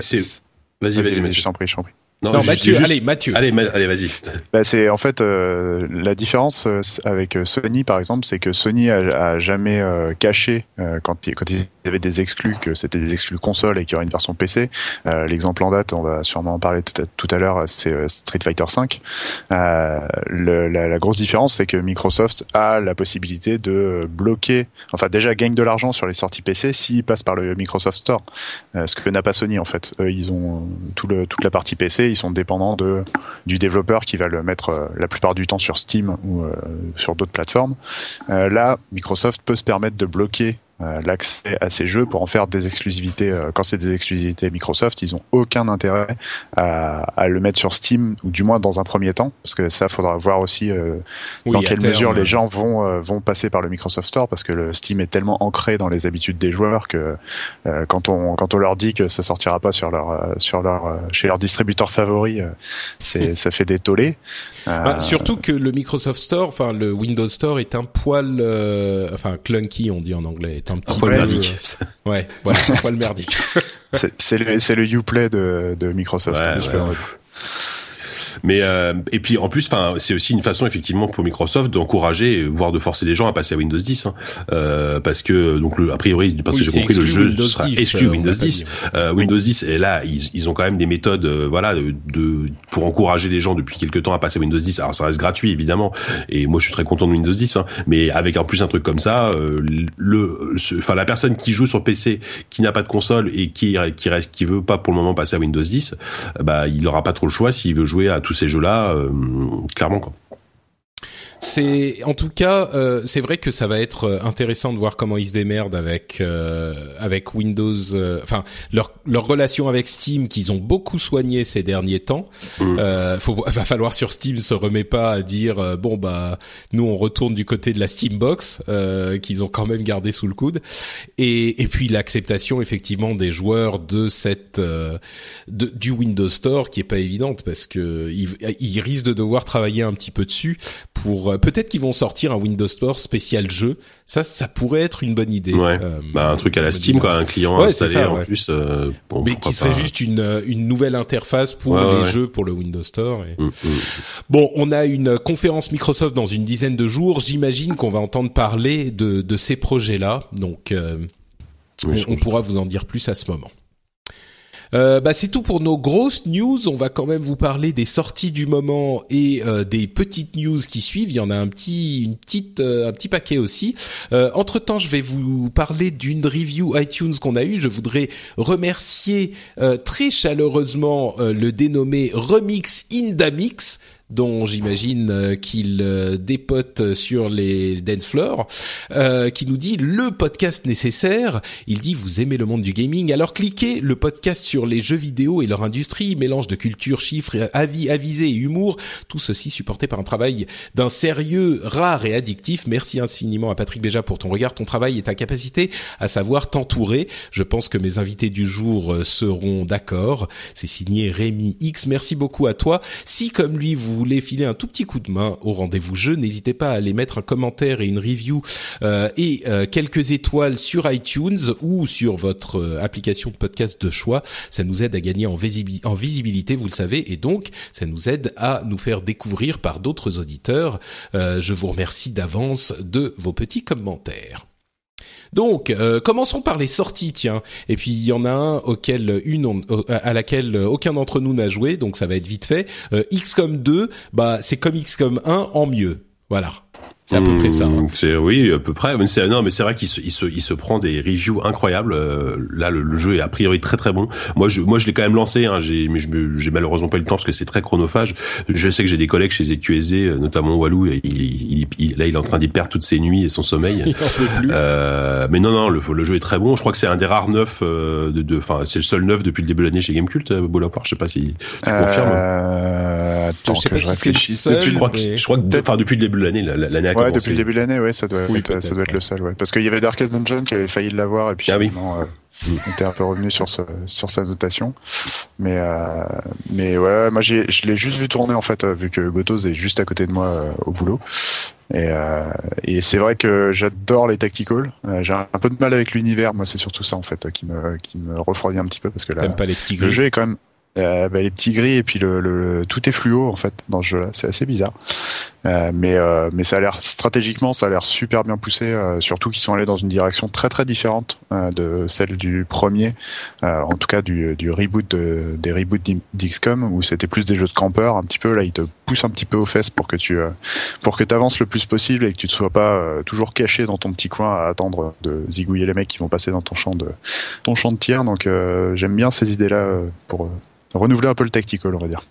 Vas-y, vas-y, vas-y, je t'en prie, je t'en prie. Non, Mathieu, allez, Mathieu. Allez, allez, vas-y. Bah, c'est en fait euh, la différence euh, avec euh, Sony, par exemple, c'est que Sony a, a jamais euh, caché quand, quand ils avaient des exclus que c'était des exclus console et qu'il y aurait une version PC. L'exemple en date, on va sûrement en parler tout à, tout à l'heure, c'est Street Fighter V. Le, la, la, grosse différence, c'est que Microsoft a la possibilité de bloquer, enfin déjà gagne de l'argent sur les sorties PC s'ils passent par le Microsoft Store, ce que n'a pas Sony en fait. Eux, ils ont tout le, toute la partie PC ils sont dépendants du développeur qui va le mettre euh, la plupart du temps sur Steam ou euh, sur d'autres plateformes. Euh, là, Microsoft peut se permettre de bloquer l'accès à ces jeux pour en faire des exclusivités. Euh, quand c'est des exclusivités Microsoft, ils ont aucun intérêt à, à, le mettre sur Steam, ou du moins dans un premier temps, parce que ça, faudra voir aussi euh, dans quelle mesure les gens vont vont passer par le Microsoft Store, parce que le Steam est tellement ancré dans les habitudes des joueurs que quand on quand on leur dit que ça sortira pas sur leur sur leur chez leur distributeur favori, c'est ça fait des tollés. Bah, surtout que le Microsoft Store, enfin le Windows Store est un poil, enfin clunky, on dit en anglais un petit poil merdique. ouais, voilà, un poil merdique. c'est le, le Uplay de, de Microsoft. Ouais, mais euh, et puis en plus, enfin, c'est aussi une façon effectivement pour Microsoft d'encourager, voire de forcer les gens à passer à Windows 10, hein, euh, parce que donc le, a priori, parce que j'ai compris, le jeu Windows sera 10, exclu euh, Windows 10. Euh, Windows 10 et là, ils, ils, ont quand même des méthodes, euh, voilà, de, de, pour encourager les gens depuis quelques temps à passer à Windows 10. Alors ça reste gratuit évidemment, et moi je suis très content de Windows 10, hein, mais avec en plus un truc comme ça, le, enfin la personne qui joue sur PC, qui n'a pas de console et qui qui reste, qui veut pas pour le moment passer à Windows 10, bah il aura pas trop le choix s'il veut jouer à tous ces jeux-là, euh, clairement quoi. C'est en tout cas, euh, c'est vrai que ça va être euh, intéressant de voir comment ils se démerdent avec euh, avec Windows. Euh, enfin, leur leur relation avec Steam qu'ils ont beaucoup soigné ces derniers temps. Mm. Euh, faut, va falloir sur Steam se remet pas à dire bon bah nous on retourne du côté de la Steambox qu'ils ont quand même gardé sous le coude. Et et puis l'acceptation effectivement des joueurs de cette de, du Windows Store qui est pas évidente parce que ils, ils risquent de devoir travailler un petit peu dessus pour pour peut-être qu'ils vont sortir un Windows Store spécial jeu. Ça, ça pourrait être une bonne idée. Ouais. bah un truc à la Steam, quoi, un client installé en plus. Bon, Mais qui serait juste une une nouvelle interface pour les jeux pour le Windows Store. Et... Mm, mm. Bon, on a une conférence Microsoft dans une dizaine de jours. J'imagine qu'on va entendre parler de de ces projets-là. Donc, on pourra vous en dire plus à ce moment. Euh, bah, c'est tout pour nos grosses news. On va quand même vous parler des sorties du moment et euh, des petites news qui suivent. Il y en a un petit, une petite, euh, un petit paquet aussi. entre temps, je vais vous parler d'une review iTunes qu'on a eue. Je voudrais remercier très chaleureusement le dénommé Remix Indamix dont j'imagine euh, qu'il euh, dépote sur les dance floors, euh, qui nous dit le podcast nécessaire. Il dit vous aimez le monde du gaming, alors cliquez le podcast sur les jeux vidéo et leur industrie, mélange de culture, chiffres, avis, avisé et humour, tout ceci supporté par un travail d'un sérieux rare et addictif. Merci infiniment à Patrick Béja pour ton regard, ton travail et ta capacité à savoir t'entourer. Je pense que mes invités du jour seront d'accord. C'est signé Rémi X. Merci beaucoup à toi. Si comme lui vous voulez filer un tout petit coup de main au rendez-vous jeu, n'hésitez pas à aller mettre un commentaire et une review euh, et euh, quelques étoiles sur iTunes ou sur votre euh, application de podcast de choix. Ça nous aide à gagner en, en visibilité, vous le savez, et donc ça nous aide à nous faire découvrir par d'autres auditeurs. je vous remercie d'avance de vos petits commentaires. Donc, euh, commençons par les sorties, tiens. Et puis il y en a un auquel une à laquelle aucun d'entre nous n'a joué, donc ça va être vite fait. Euh, XCOM 2, bah c'est comme XCOM 1 en mieux. Voilà. C'est à peu près ça. Hein. C'est oui, à peu près. Mais c'est non, mais c'est vrai qu'il se, il se, il se prend des reviews incroyables. Euh, là, le, jeu est a priori très très bon. Moi, je, moi, je l'ai quand même lancé. Hein, j'ai, mais j'ai malheureusement pas eu le temps parce que c'est très chronophage. Je sais que j'ai des collègues chez ZQSD, euh, notamment Walou. Et il, il, là, il est en train d'y perdre toutes ses nuits et son sommeil. euh, mais non, non, le, le jeu est très bon. Je crois que c'est un des rares neufs euh, de, enfin, c'est le seul neuf depuis le début de l'année chez Gamecult. Bolaport, je sais pas si tu confirmes. Euh, attends, je sais pas si c'est le seul. Je crois que, je crois que, enfin, depuis le début de l'année, l'année ouais, depuis le début de l'année, ouais, ça doit, être, ça doit être le seul, ouais. Parce qu'il y avait Darkest Dungeon qui avait failli l'avoir et puis ah finalement, euh, on était un peu revenu sur sur sa notation. Mais euh, mais ouais, moi je l'ai juste vu tourner en fait, euh, vu que Gotos est juste à côté de moi euh, au boulot. Et, euh, et c'est vrai que j'adore les tacticals. j'ai un peu de mal avec l'univers, moi c'est surtout ça en fait qui me qui me refroidit un petit peu parce que là, pas les petits le jeu est quand même euh, bah, les petits gris et puis le, le, tout est fluo en fait dans ce jeu-là. C'est assez bizarre, euh, mais euh, mais ça a l'air stratégiquement, ça a l'air super bien poussé. Euh, surtout qu'ils sont allés dans une direction très très différente euh, de celle du premier, en tout cas du, du reboot de, des reboots d'XCOM où c'était plus des jeux de campeurs un petit peu. Là, ils te poussent un petit peu aux fesses pour que tu pour que avances le plus possible et que tu ne sois pas toujours caché dans ton petit coin à attendre de zigouiller les mecs qui vont passer dans ton champ de ton champ de tir. Donc j'aime bien ces idées-là pour renouveler un peu le tactical, on va dire.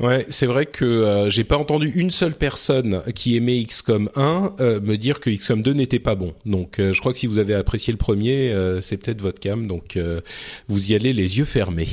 Ouais, c'est vrai que euh, j'ai pas entendu une seule personne qui aimait XCOM 1 euh, me dire que XCOM 2 n'était pas bon. Donc euh, je crois que si vous avez apprécié le premier, c'est peut-être votre cam. Donc vous y allez les yeux fermés.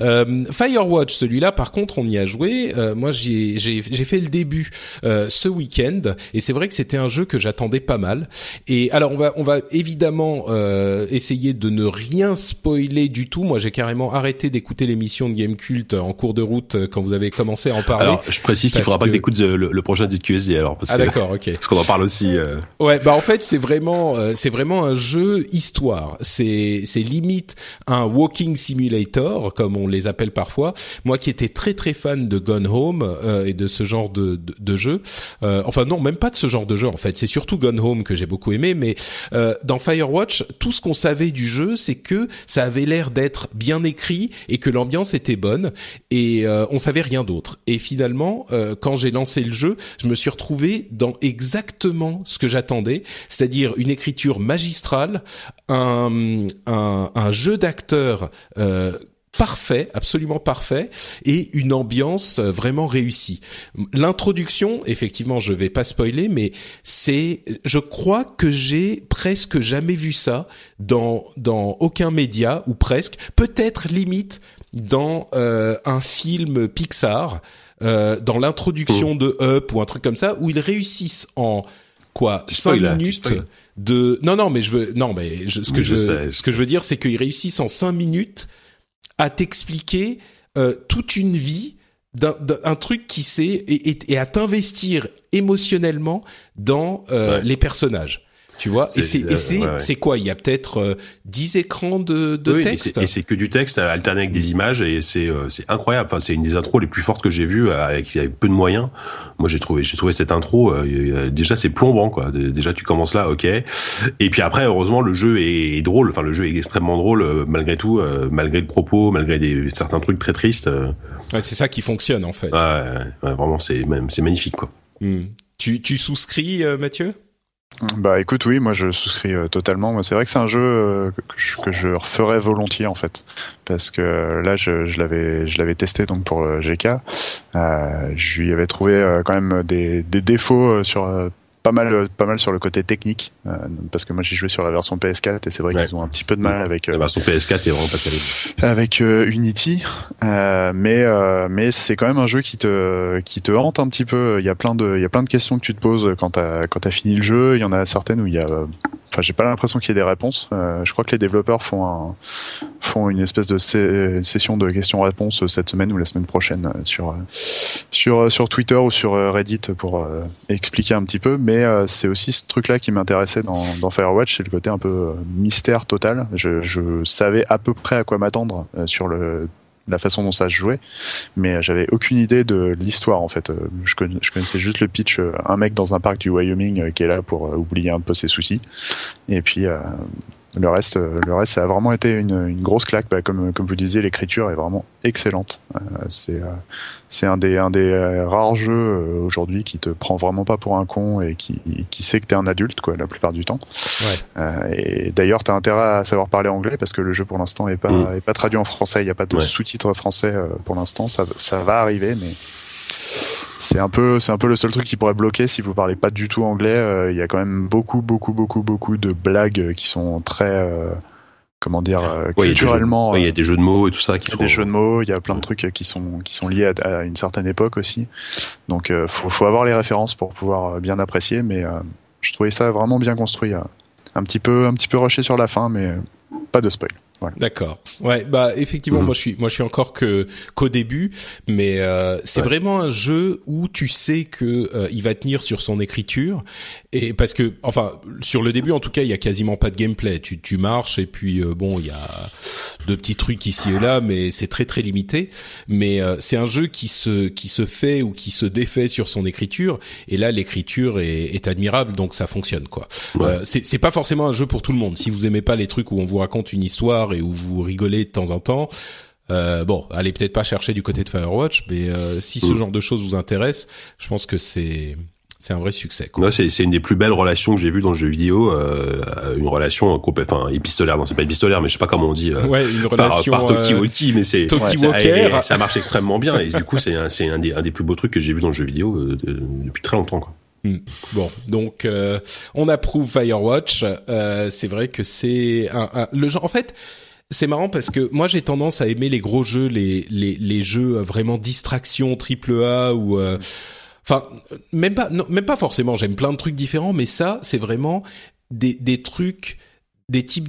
Euh, Firewatch, celui-là, par contre, on y a joué. Euh, moi, j'ai fait le début euh, ce week-end, et c'est vrai que c'était un jeu que j'attendais pas mal. Et alors, on va, on va évidemment euh, essayer de ne rien spoiler du tout. Moi, j'ai carrément arrêté d'écouter l'émission de Game Cult en cours de route quand vous avez commencé à en parler. Alors, je précise qu'il faudra pas que t'écoutes le, le, prochain de QSD alors, parce ah d'accord, ok. Parce qu'on en parle aussi. Ouais, bah en fait, c'est vraiment, c'est vraiment un jeu histoire. C'est, c'est limite un walking simulator comme on les appelle parfois. Moi qui étais très très fan de Gone Home euh, et de ce genre de, de, jeu, euh, enfin non, même pas de ce genre de jeu en fait. C'est surtout Gone Home que j'ai beaucoup aimé, mais euh, dans Firewatch, tout ce qu'on savait du jeu, c'est que ça avait l'air d'être bien écrit et que l'ambiance était bonne et on savait rien d'autre. Et finalement, quand j'ai lancé le jeu, je me suis retrouvé dans exactement ce que j'attendais, c'est-à-dire une écriture magistrale, un, un, un jeu d'acteurs euh, parfait, absolument parfait, et une ambiance euh, vraiment réussie. L'introduction, effectivement, je vais pas spoiler, mais c'est, je crois que j'ai presque jamais vu ça dans dans aucun média ou presque, peut-être limite dans euh, un film Pixar, euh, dans l'introduction oh. de Up ou un truc comme ça, où ils réussissent en quoi cinq minutes de non non mais je veux non mais ce que je, ce que je veux dire c'est qu'ils réussissent en cinq minutes à t'expliquer euh, toute une vie d'un, d'un truc qui sait et, et, et à t'investir émotionnellement dans euh, Ouais. les personnages. Tu vois, et C'est- c'est et c'est ouais, quoi? Il y a peut-être euh, 10 écrans de, de Oui, texte? c'est- Et c'est que du texte euh, alterné avec des images et c'est euh, c'est incroyable. Enfin, c'est une des intros les plus fortes que j'ai vues euh, avec, avec peu de moyens. Moi, j'ai trouvé j'ai trouvé cette intro euh, euh, déjà c'est plombant quoi. Dé- Déjà tu commences là, ok. Et puis après, heureusement, le jeu est, est drôle. Enfin, le jeu est extrêmement drôle euh, malgré tout, euh, malgré le propos, malgré des certains trucs très tristes. euh, Ouais, c'est ça qui fonctionne en fait. ouais, vraiment, c'est même c'est magnifique quoi. Hmm. Tu, tu souscris, euh, Mathieu? Bah écoute, oui, moi je souscris euh, totalement. C'est vrai que c'est un jeu euh, que, je, referais volontiers en fait, parce que euh, là, je, je l'avais, je l'avais testé donc pour GK. Je lui avais trouvé quand même des, des défauts sur pas mal, euh, pas mal sur le côté technique, euh, parce que moi j'ai joué sur la version PS4 et c'est vrai Ouais. qu'ils ont un petit peu de mal avec La euh, version PS4 est vraiment pas terrible. avec euh, Unity, euh, mais euh, mais c'est quand même un jeu qui te qui te hante un petit peu. Il y a plein de il y a plein de questions que tu te poses quand t'as quand t'as fini le jeu. Il y en a certaines où il y a euh, Enfin, j'ai pas l'impression qu'il y ait des réponses. Euh, je crois que les développeurs font un, font une espèce de session de questions-réponses cette semaine ou la semaine prochaine euh, sur euh, euh, Twitter ou sur euh, Reddit pour euh, expliquer un petit peu. Mais euh, c'est aussi ce truc-là qui m'intéressait dans, Firewatch, c'est le côté un peu euh, mystère total. Je, savais à peu près à quoi m'attendre euh, sur le la façon dont ça se jouait, mais j'avais aucune idée de l'histoire en fait. Euh, Je, conna- je connaissais juste le pitch, euh, un mec dans un parc du Wyoming euh, qui est là pour oublier un peu ses soucis, et puis le reste, euh, le reste, ça a vraiment été une, une grosse claque. Bah, comme comme vous disiez, l'écriture est vraiment excellente. Euh, c'est euh, c'est un des un des euh, rares jeux euh, aujourd'hui qui te prend vraiment pas pour un con et qui qui sait que t'es un adulte quoi la plupart du temps. Ouais. Euh, et d'ailleurs, t'as intérêt à savoir parler anglais parce que le jeu pour l'instant est pas Mm. est pas traduit en français. Il y a pas de Ouais. sous-titres français euh, pour l'instant. Ça ça va arriver, mais c'est un peu c'est un peu le seul truc qui pourrait bloquer si vous parlez pas du tout anglais. Euh, Il y a quand même beaucoup beaucoup beaucoup beaucoup de blagues euh, qui sont très euh, comment dire euh, Ouais, il culturellement. ouais, il y a euh, des jeux de mots et tout ça qui il y a font. des jeux de mots, il y a plein de trucs euh, qui sont qui sont liés à, à une certaine époque aussi. Donc euh, faut faut avoir les références pour pouvoir euh, bien apprécier. Mais euh, je trouvais ça vraiment bien construit. euh. Un petit peu un petit peu rushé sur la fin, mais euh, pas de spoil. Voilà. D'accord. Ouais, bah effectivement, Mhm. moi je suis moi je suis encore que qu'au début, mais euh, c'est Ouais. vraiment un jeu où tu sais que euh, il va tenir sur son écriture et parce que enfin sur le début en tout cas, il y a quasiment pas de gameplay. Tu tu marches et puis euh, bon, il y a deux petits trucs ici et là, mais c'est très très limité. Mais euh, c'est un jeu qui se qui se fait ou qui se défait sur son écriture et là l'écriture est, est admirable donc ça fonctionne quoi. Ouais. Euh, c'est c'est pas forcément un jeu pour tout le monde. Si vous aimez pas les trucs où on vous raconte une histoire et où vous rigolez de temps en temps, euh, bon, allez peut-être pas chercher du côté de Firewatch, mais euh, si ce Mm. genre de choses vous intéresse, je pense que c'est c'est un vrai succès. Quoi. Ouais, c'est c'est une des plus belles relations que j'ai vues dans le jeu vidéo, euh, une relation enfin épistolaire, non c'est pas épistolaire, mais je sais pas comment on dit. euh, Ouais, une par, relation par Toki euh, Woki, mais c'est Toki ça, ça marche extrêmement bien et du coup c'est un, c'est un des un des plus beaux trucs que j'ai vu dans le jeu vidéo de- depuis très longtemps quoi. Bon, donc euh, on approuve Firewatch. Euh, c'est vrai que c'est un, un- le genre. En fait, c'est marrant parce que moi j'ai tendance à aimer les gros jeux, les les, les jeux vraiment distraction triple A ou euh, enfin même pas non, même pas forcément. J'aime plein de trucs différents, mais ça c'est vraiment des des trucs des types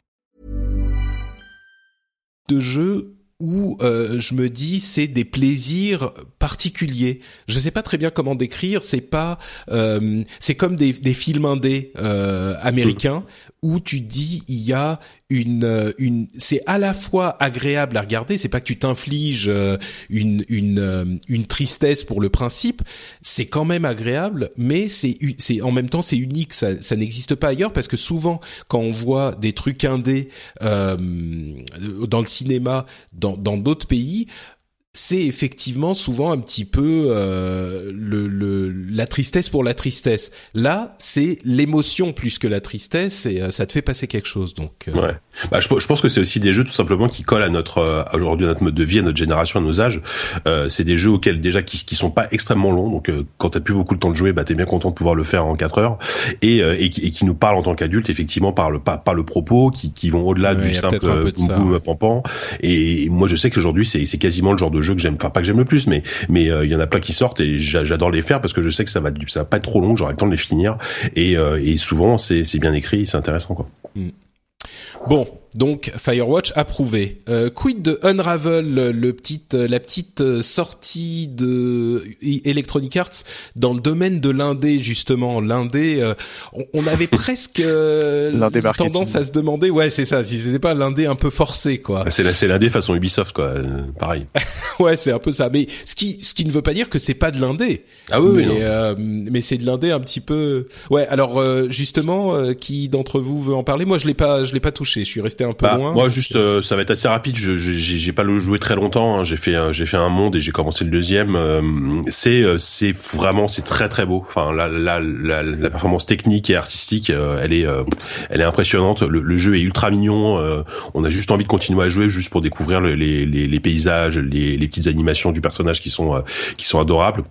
De jeux où euh, je me dis c'est des plaisirs particuliers. Je sais pas très bien comment décrire. C'est pas, euh, c'est comme des, films indés euh, américains où tu dis il y a une euh, une c'est à la fois agréable à regarder. C'est pas que tu t'infliges euh, une une euh, une tristesse pour le principe. C'est quand même agréable, mais c'est c'est en même temps c'est unique. Ça ça n'existe pas ailleurs parce que souvent quand on voit des trucs indés euh, dans le cinéma dans dans d'autres pays c'est effectivement souvent un petit peu euh, le, le la tristesse pour la tristesse. Là, c'est l'émotion plus que la tristesse et euh, ça te fait passer quelque chose. Donc, euh, Ouais. Bah, je, je pense que c'est aussi des jeux tout simplement qui collent à notre euh, aujourd'hui à notre mode de vie, à notre génération, à nos âges. Euh, c'est des jeux auxquels déjà qui, qui sont pas extrêmement longs. Donc euh, quand t'as plus beaucoup de temps de jouer, bah t'es bien content de pouvoir le faire en 4 heures et, euh, et, qui, et qui nous parlent en tant qu'adultes effectivement par le par, par le propos, qui, qui vont au-delà Ouais, du simple boum boum ouais. pampan. Et moi je sais qu'aujourd'hui c'est c'est quasiment le genre de jeu que j'aime. Enfin pas que j'aime le plus, mais mais euh, il y en a plein qui sortent et j'a- j'adore les faire parce que je sais que ça va ça pas être trop long, j'aurai le temps de les finir et, euh, et souvent c'est bien écrit, c'est intéressant quoi. Bon, donc Firewatch approuvé. Euh, quid de Unravel, le, euh, la petite euh, sortie de Electronic Arts dans le domaine de l'indé justement. L'indé, euh, on, on avait presque euh, tendance à se demander, ouais, c'est ça, si c'était pas l'indé un peu forcé, quoi. C'est la c'est l'indé façon Ubisoft quoi, euh, pareil. Ouais, c'est un peu ça. Mais ce qui, ce qui ne veut pas dire que c'est pas de l'indé. Ah oui, oui, mais, non. euh, mais c'est de l'indé un petit peu. Ouais. Alors euh, justement, euh, qui d'entre vous veut en parler? Moi, je l'ai pas, je l'ai pas touché. Je suis resté un peu Bah, loin. moi juste euh, ça va être assez rapide. Je j'ai pas le joué très longtemps hein. j'ai fait j'ai fait un monde et j'ai commencé le deuxième. Euh, c'est euh, c'est vraiment c'est très très beau. Enfin la la la, la performance technique et artistique euh, elle est elle est impressionnante. Le, le jeu est ultra mignon. On a juste envie de continuer à jouer juste pour découvrir le- les les, les paysages les les petites animations du personnage qui sont qui sont adorables.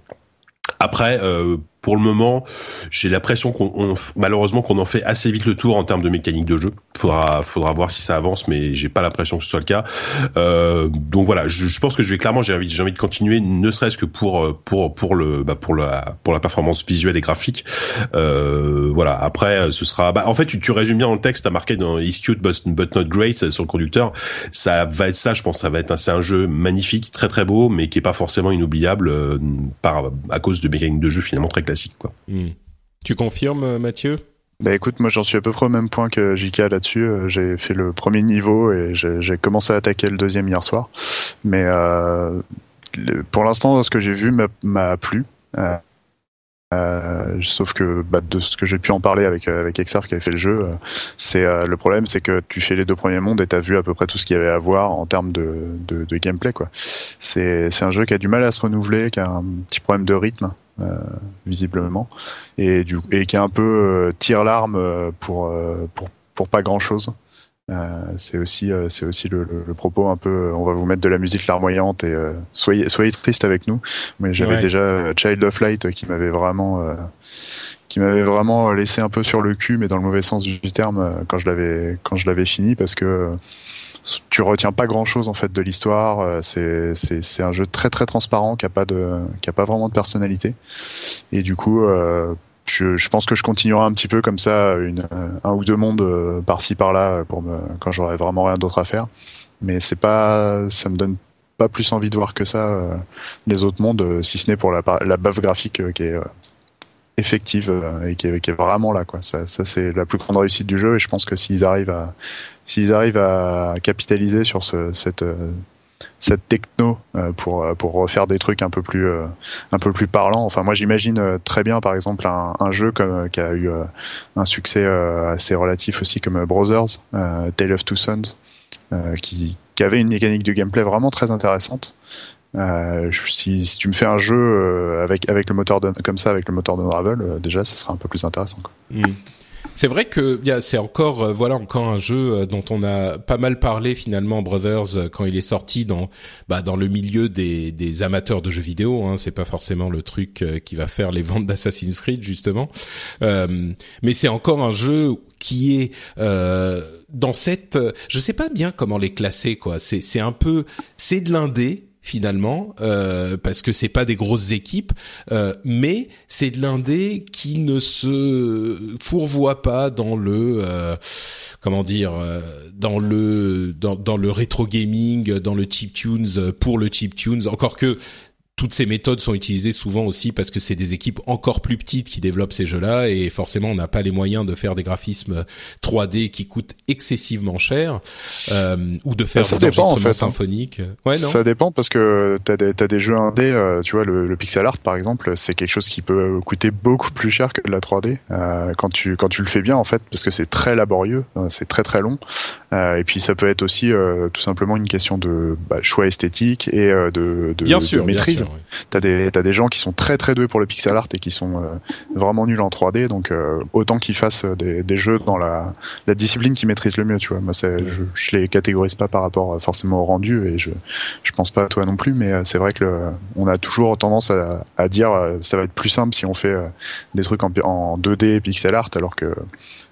Après, euh, pour le moment, j'ai l'impression qu'on on- malheureusement qu'on en fait assez vite le tour en termes de mécanique de jeu. Faudra faudra voir si ça avance, mais j'ai pas l'impression que ce soit le cas. Euh, donc voilà, je, je pense que je vais clairement j'ai envie j'ai envie de continuer, ne serait-ce que pour euh, pour pour le bah, pour la pour la performance visuelle et graphique. Euh, voilà. Après, ce sera. Bah, en fait, tu, tu résumes bien dans le texte, t'as marqué dans Is cute but, not great euh, sur le conducteur. Ça va être ça, je pense. Ça va être c'est un jeu magnifique, très très beau, mais qui est pas forcément inoubliable euh, par à cause de mécaniques de jeu finalement très classiques quoi. Hmm. Tu confirmes, euh, Mathieu? Bah écoute, moi j'en suis à peu près au même point que JK là-dessus. Euh, J'ai fait le premier niveau et j'ai commencé à attaquer le deuxième hier soir. Mais euh, le- pour l'instant, ce que j'ai vu m'a- plu. Euh, euh, sauf que bah, de ce que j'ai pu en parler avec avec Exarf qui avait fait le jeu, euh, c'est euh, le problème, c'est que tu fais les deux premiers mondes et t'as vu à peu près tout ce qu'il y avait à voir en termes de, de, de gameplay quoi. C'est c'est un jeu qui a du mal à se renouveler, qui a un petit problème de rythme visiblement et du et qui est un peu euh, tire l'arme euh, pour euh, pour pour pas grand chose. Euh, c'est aussi euh, c'est aussi le, le, le propos un peu euh, on va vous mettre de la musique larmoyante et euh, soyez soyez triste avec nous mais j'avais Ouais. déjà euh, Child of Light qui m'avait vraiment euh, qui m'avait vraiment laissé un peu sur le cul mais dans le mauvais sens du terme euh, quand je l'avais quand je l'avais fini parce que euh, tu retiens pas grand chose en fait de l'histoire euh, c'est c'est un jeu très très transparent qui a pas de qui a pas vraiment de personnalité et du coup euh, je, je pense que je continuerai un petit peu comme ça, une, un ou deux mondes euh, par-ci par-là pour quand j'aurai vraiment rien d'autre à faire. Mais c'est pas, ça me donne pas plus envie de voir que ça les autres mondes, si ce n'est pour la, la baffe graphique qui est effective et qui est, qui est vraiment là. Quoi. Ça, ça c'est la plus grande réussite du jeu et je pense que s'ils arrivent à, s'ils arrivent à capitaliser sur euh, cette techno euh, pour euh, pour refaire des trucs un peu plus parlants. Enfin moi j'imagine très bien par exemple un, jeu qui a eu un succès assez relatif aussi comme Brothers, Tale of Two Sons, qui avait une mécanique de gameplay vraiment très intéressante. Si, tu me fais un jeu avec le moteur de, comme ça avec le moteur d'Unravel, euh, déjà ça sera un peu plus intéressant. Quoi. Hmm. C'est vrai que c'est encore euh, voilà encore un jeu euh, dont on a pas mal parlé finalement Brothers euh, quand il est sorti dans bah dans le milieu des, des amateurs de jeux vidéo hein, c'est pas forcément le truc qui va faire les ventes d'Assassin's Creed justement Euh, mais c'est encore un jeu qui est euh, dans cette, je sais pas bien comment les classer quoi. C'est c'est un peu, c'est de l'indé finalement euh, parce que c'est pas des grosses équipes euh, mais c'est de l'indé qui ne se fourvoie pas dans le euh, comment dire euh, dans le dans, le rétro gaming dans le chip tunes pour le chip tunes. Encore que toutes ces méthodes sont utilisées souvent aussi parce que c'est des équipes encore plus petites qui développent ces jeux-là et forcément on n'a pas les moyens de faire des graphismes 3D qui coûtent excessivement cher euh, ou de faire Ça des dépend, en fait, hein. symphoniques. Ouais, non. Ça dépend parce que t'as des, t'as des jeux indés, euh, tu vois, le, le pixel art par exemple, c'est quelque chose qui peut coûter beaucoup plus cher que de la 3D euh, quand tu quand tu le fais bien en fait, parce que c'est très laborieux, euh, c'est très très long, Euh, et puis ça peut être aussi euh, tout simplement une question de bah, choix esthétique et de, de, bien de sûr, maîtrise. Bien sûr, ouais. T'as des t'as des gens qui sont très très doués pour le pixel art et qui sont euh, vraiment nuls en 3D, donc euh, autant qu'ils fassent des, des jeux dans la la discipline qu'ils maîtrisent le mieux, tu vois. Moi, c'est, je, je les catégorise pas par rapport euh, forcément au rendu et je je pense pas à toi non plus, mais c'est vrai que le, on a toujours tendance à, à dire ça va être plus simple si on fait des trucs en, en 2D pixel art, alors que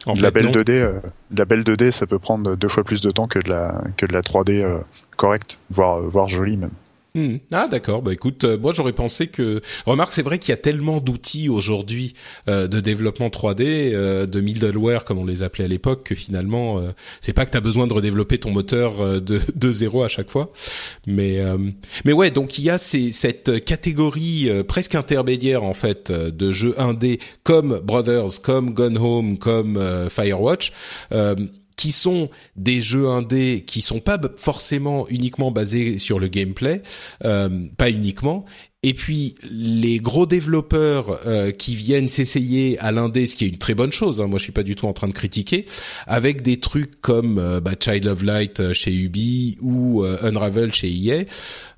En de la belle non. 2D, euh, de la belle 2D, ça peut prendre deux fois plus de temps que de la que de la 3D euh, correcte, voire voire jolie même. Hmm. Ah d'accord, bah écoute, euh, moi j'aurais pensé que remarque c'est vrai qu'il y a tellement d'outils aujourd'hui euh, de développement 3D, euh, de middleware comme on les appelait à l'époque que finalement euh, c'est pas que tu as besoin de redévelopper ton moteur euh, de de zéro à chaque fois, mais mais ouais, donc il y a ces, cette catégorie presque intermédiaire en fait de jeux indés comme Brothers, comme Gone Home, comme Firewatch qui sont des jeux indés qui sont pas forcément uniquement basés sur le gameplay, euh, pas uniquement. Et puis les gros développeurs euh, qui viennent s'essayer à l'indé, ce qui est une très bonne chose. Hein, moi, je suis pas du tout en train de critiquer, avec des trucs comme euh, bah, Child of Light euh, chez Ubi ou euh, Unravel chez EA.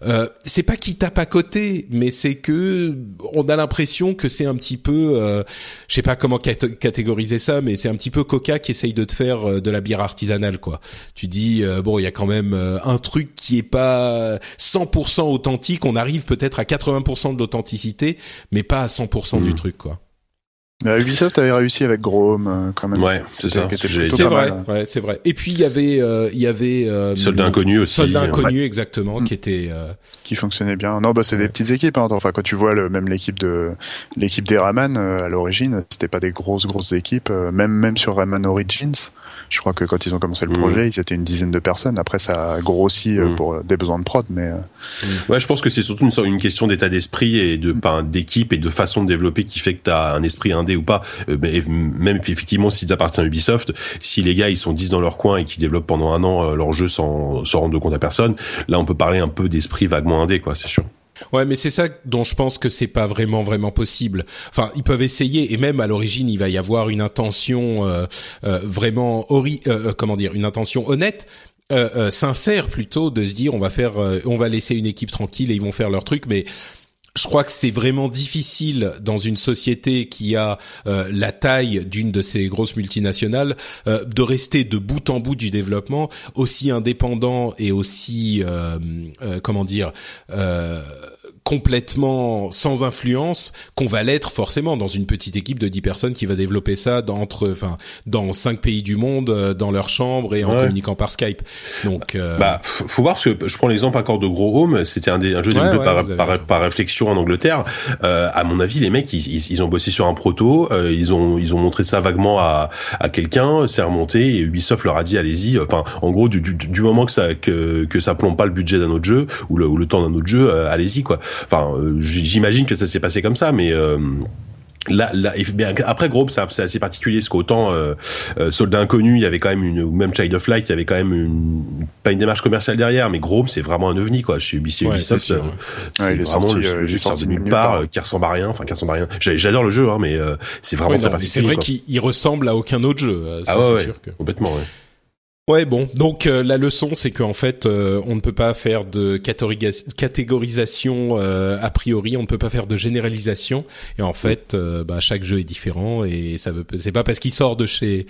Euh, c'est pas qu'ils tapent à côté, mais c'est que on a l'impression que c'est un petit peu, euh, je sais pas comment cat- catégoriser ça, mais c'est un petit peu Coca qui essaye de te faire euh, de la bière artisanale, quoi. Tu dis euh, bon, il y a quand même un truc qui est pas 100% authentique. On arrive peut-être à 80% de l'authenticité, mais pas à 100% du Mm. truc, quoi. Mais Ubisoft avait réussi avec Grom euh, quand même. Ouais, c'est ça, C'est vrai, ouais, c'est vrai. Et puis il y avait, euh, il y avait euh, Soldat inconnu aussi. Soldat Ouais. inconnu exactement, Mm. qui était. euh, qui fonctionnait bien. Non, bah c'est Ouais. des petites équipes. Hein. Enfin, quand tu vois le, même l'équipe de l'équipe des Rayman euh, à l'origine, c'était pas des grosses grosses équipes. euh, même même sur Rayman Origins, je crois que quand ils ont commencé le Mhm. projet, ils étaient une dizaine de personnes. Après, ça a grossi euh, Mhm. pour des besoins de prod, mais euh, Ouais, je pense que c'est surtout une, question d'état d'esprit et de pas d'équipe et de façon de développer qui fait que t'as un esprit indé ou pas. Euh, mais même effectivement, si t'appartiens à Ubisoft, si les gars ils sont 10 dans leur coin et qui développent pendant un an leur jeu sans, sans rendre compte à personne, là on peut parler un peu d'esprit vaguement indé, quoi, c'est sûr. Ouais, mais c'est ça dont je pense que c'est pas vraiment vraiment possible. Enfin, ils peuvent essayer et même à l'origine, il va y avoir une intention euh, euh, vraiment ori euh, euh, comment dire, une intention honnête. Euh, euh, sincère plutôt de se dire on va faire on va laisser une équipe tranquille et ils vont faire leur truc mais je crois que c'est vraiment difficile dans une société qui a euh, la taille d'une de ces grosses multinationales euh, de rester de bout en bout du développement aussi indépendant et aussi euh, comment dire complètement sans influence qu'on va l'être forcément dans une petite équipe de 10 personnes qui va développer ça dans entre enfin dans cinq pays du monde euh, dans leur chambre et en Ouais. communiquant par Skype. Donc euh, Bah, faut voir parce que je prends l'exemple encore de Gros Home. C'était un, des, un jeu développé ouais, par, par, par réflexion en Angleterre. Euh, à mon avis, les mecs, ils, ils, ils ont bossé sur un proto. euh, ils ont ils ont montré ça vaguement à, à quelqu'un. C'est remonté et Ubisoft leur a dit allez-y. Enfin, en gros, du, du, du moment que ça que, que ça plombe pas le budget d'un autre jeu ou le, ou le temps d'un autre jeu, euh, allez-y quoi. Enfin, euh, j'imagine que ça s'est passé comme ça, mais euh, Là, là, et- mais après Grobe, c'est c'est assez particulier parce qu'autant euh, euh, Soldat Inconnu, il y avait quand même une, ou même Child of Light, il y avait quand même une, pas une démarche commerciale derrière, mais Grobe, c'est vraiment un ovni quoi. Chez Ubisoft, Ouais, c'est euh, ouais. vraiment sorti, le, jeu qui de nulle part, part. euh, qui ressemble à rien, enfin qui ressemble à rien. J'adore le jeu, hein, mais euh, c'est vraiment ouais, très mais c'est particulier. vrai qu'il il ressemble à aucun autre jeu. euh, Ça, Ah ouais, sûr que. complètement. Ouais. Ouais, bon. Donc euh, la leçon, c'est qu'en fait, euh, on ne peut pas faire de catégorisation euh, a priori, on ne peut pas faire de généralisation. Et en fait, bah, chaque jeu est différent et ça veut. C'est pas parce qu'il sort de chez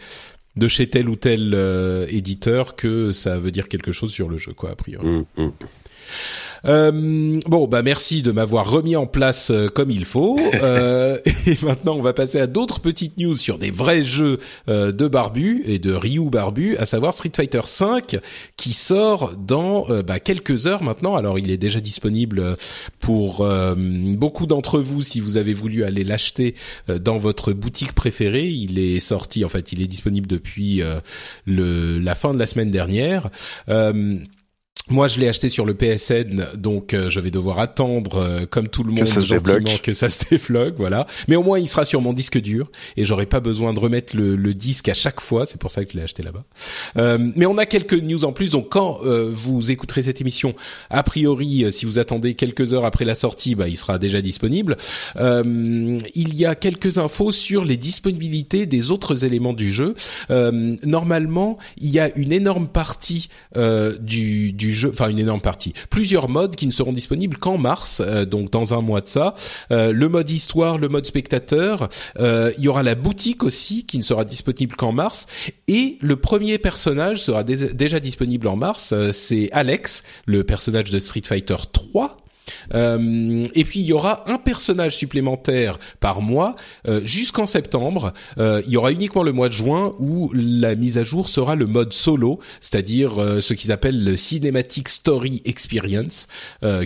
de chez tel ou tel éditeur que ça veut dire quelque chose sur le jeu, quoi, a priori. Mm, mm. Euh, bon, bah merci de m'avoir remis en place euh, comme il faut. Euh, et maintenant, on va passer à d'autres petites news sur des vrais jeux euh, de Barbu et de Ryu Barbu, à savoir Street Fighter V, qui sort dans bah, quelques heures maintenant. Alors, il est déjà disponible pour beaucoup d'entre vous si vous avez voulu aller l'acheter dans votre boutique préférée. Il est sorti, en fait, il est disponible depuis le, la fin de la semaine dernière. Moi, je l'ai acheté sur le PSN, donc euh, je vais devoir attendre, euh, comme tout le monde, que ça débloque. que ça se débloque, voilà. Mais au moins, il sera sur mon disque dur et j'aurai pas besoin de remettre le, le, disque à chaque fois. C'est pour ça que je l'ai acheté là-bas. Euh, mais on a quelques news en plus. Donc, quand euh, vous écouterez cette émission, a priori, si vous attendez quelques heures après la sortie, bah, il sera déjà disponible. il y a quelques infos sur les disponibilités des autres éléments du jeu. normalement, il y a une énorme partie du, du jeu enfin une énorme partie, plusieurs modes qui ne seront disponibles qu'en mars, euh, donc dans un mois de ça. Euh, le mode histoire, le mode spectateur, euh, il y aura la boutique aussi qui ne sera disponible qu'en mars, et le premier personnage sera déjà disponible en mars, c'est Alex, le personnage de Street Fighter 3 euh, et puis il y aura un personnage supplémentaire par mois euh, jusqu'en septembre. Euh, il y aura uniquement le mois de juin où la mise à jour sera le mode solo, c'est-à-dire ce qu'ils appellent le Cinematic Story Experience,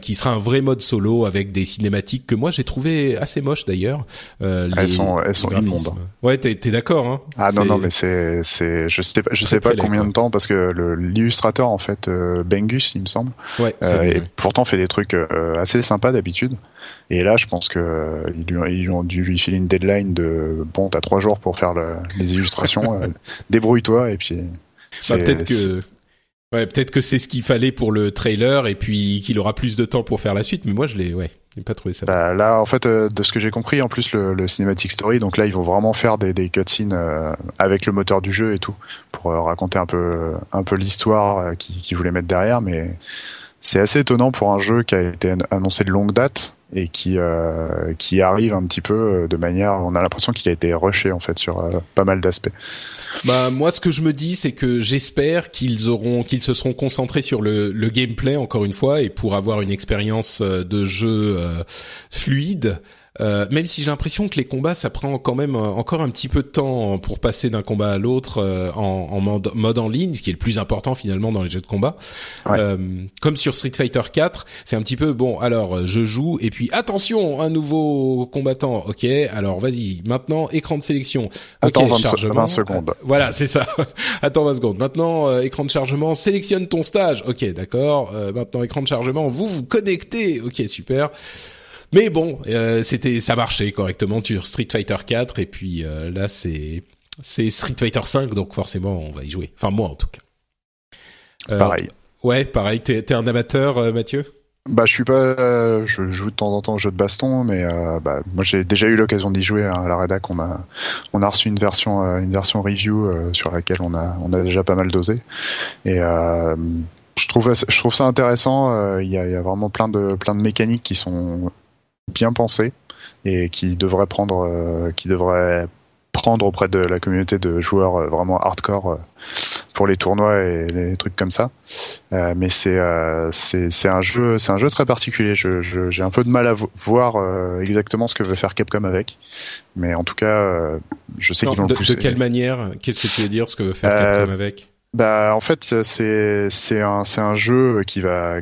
qui sera un vrai mode solo avec des cinématiques que moi j'ai trouvé assez moches d'ailleurs. elles sont elles sont immondes. Ouais, t'es es, d'accord hein Ah non non mais c'est c'est je sais pas je sais pas combien de temps parce que l'illustrateur en fait Bengus il me semble. Ouais. et pourtant fait des trucs assez sympa d'habitude. Et là, je pense que euh, ils, ont dû lui filer une deadline de bon, t'as trois jours pour faire les illustrations, euh, débrouille-toi et puis. Bah, peut-être que. Ouais, peut-être que c'est ce qu'il fallait pour le trailer et puis qu'il aura plus de temps pour faire la suite. Mais moi, je l'ai, ouais, j'ai pas trouvé ça. Bah, là, en fait, euh, de ce que j'ai compris, en plus le, le, Cinematic Story, donc là, ils vont vraiment faire des, des cutscenes avec le moteur du jeu et tout pour raconter un peu, un peu l'histoire qu'ils voulaient mettre derrière, mais c'est assez étonnant pour un jeu qui a été annoncé de longue date et qui euh, qui arrive un petit peu euh, de manière on a l'impression qu'il a été rushé en fait sur euh, pas mal d'aspects. Bah moi ce que je me dis c'est que j'espère qu'ils auront qu'ils se seront concentrés sur le, le gameplay encore une fois et pour avoir une expérience de jeu fluide euh, même si j'ai l'impression que les combats, ça prend quand même euh, encore un petit peu de temps pour passer d'un combat à l'autre euh, en, en mode, mode, en ligne, ce qui est le plus important finalement dans les jeux de combat. Euh, comme sur Street Fighter 4, c'est un petit peu bon. Alors je joue et puis attention, un nouveau combattant. Ok, alors vas-y. Maintenant écran de sélection. Attends 20, secondes. voilà, c'est ça. Attends 20 secondes. Maintenant écran de chargement. Sélectionne ton stage. Ok, d'accord. maintenant écran de chargement. Vous vous connectez. Ok, super. Mais bon, euh, c'était ça marchait correctement sur Street Fighter 4 et puis euh, là c'est c'est Street Fighter 5 donc forcément on va y jouer. Enfin moi en tout cas. Euh, pareil. Ouais, pareil. T'es es un amateur, Mathieu? Bah, je suis pas. je joue de temps en temps au jeu de baston, mais bah, moi j'ai déjà eu l'occasion d'y jouer hein, à la rédac. On a, on a reçu une version, une version review sur laquelle on a, on a déjà pas mal dosé. Et je trouve, je trouve ça intéressant. Il y, a, y, a, vraiment plein de, plein de mécaniques qui sont bien pensé et qui devrait prendre, euh, qui devrait prendre auprès de la communauté de joueurs euh, vraiment hardcore euh, pour les tournois et les trucs comme ça. mais c'est c'est un jeu c'est un jeu très particulier. J'ai je, un peu de mal à voir exactement ce que veut faire Capcom avec, mais en tout cas, je sais qu'ils vont de, le pousser. De quelle manière? Qu'est-ce que tu veux dire ce que veut faire Capcom avec? bah en fait c'est c'est un c'est un jeu qui va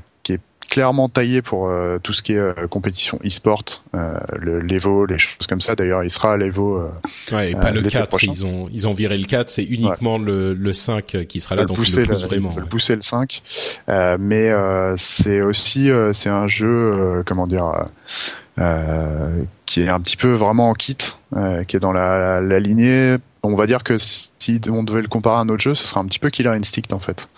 clairement taillé pour euh, tout ce qui est euh, compétition e-sport, euh, l'Evo, les choses comme ça. D'ailleurs, il sera à l'Evo. Euh, ouais, et pas le 4. Ils ont, ils ont viré le 4. C'est uniquement le, le 5 qui sera là. Donc pousser, le pousse vraiment. le pousser le 5. mais c'est aussi, c'est un jeu, comment dire, qui est un petit peu vraiment en kit, qui est dans la, la lignée. On va dire que si on devait le comparer à un autre jeu, ce serait un petit peu Killer Instinct en fait.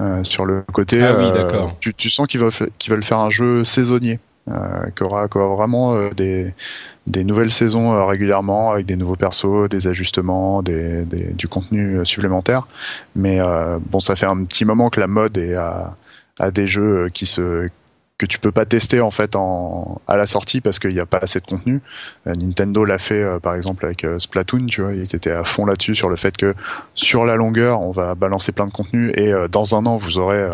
Euh, sur le côté. Ah oui, d'accord. Tu, tu, sens qu'ils veulent, faire un jeu saisonnier, euh, qui aura, vraiment euh, des, des nouvelles saisons euh, régulièrement avec des nouveaux persos, des ajustements, des, des du contenu supplémentaire. Mais bon, ça fait un petit moment que la mode est à, à des jeux qui se que tu peux pas tester en fait en à la sortie parce qu'il n'y a pas assez de contenu. Nintendo l'a fait par exemple avec Splatoon, tu vois, ils étaient à fond là-dessus sur le fait que sur la longueur, on va balancer plein de contenu et dans un an vous aurez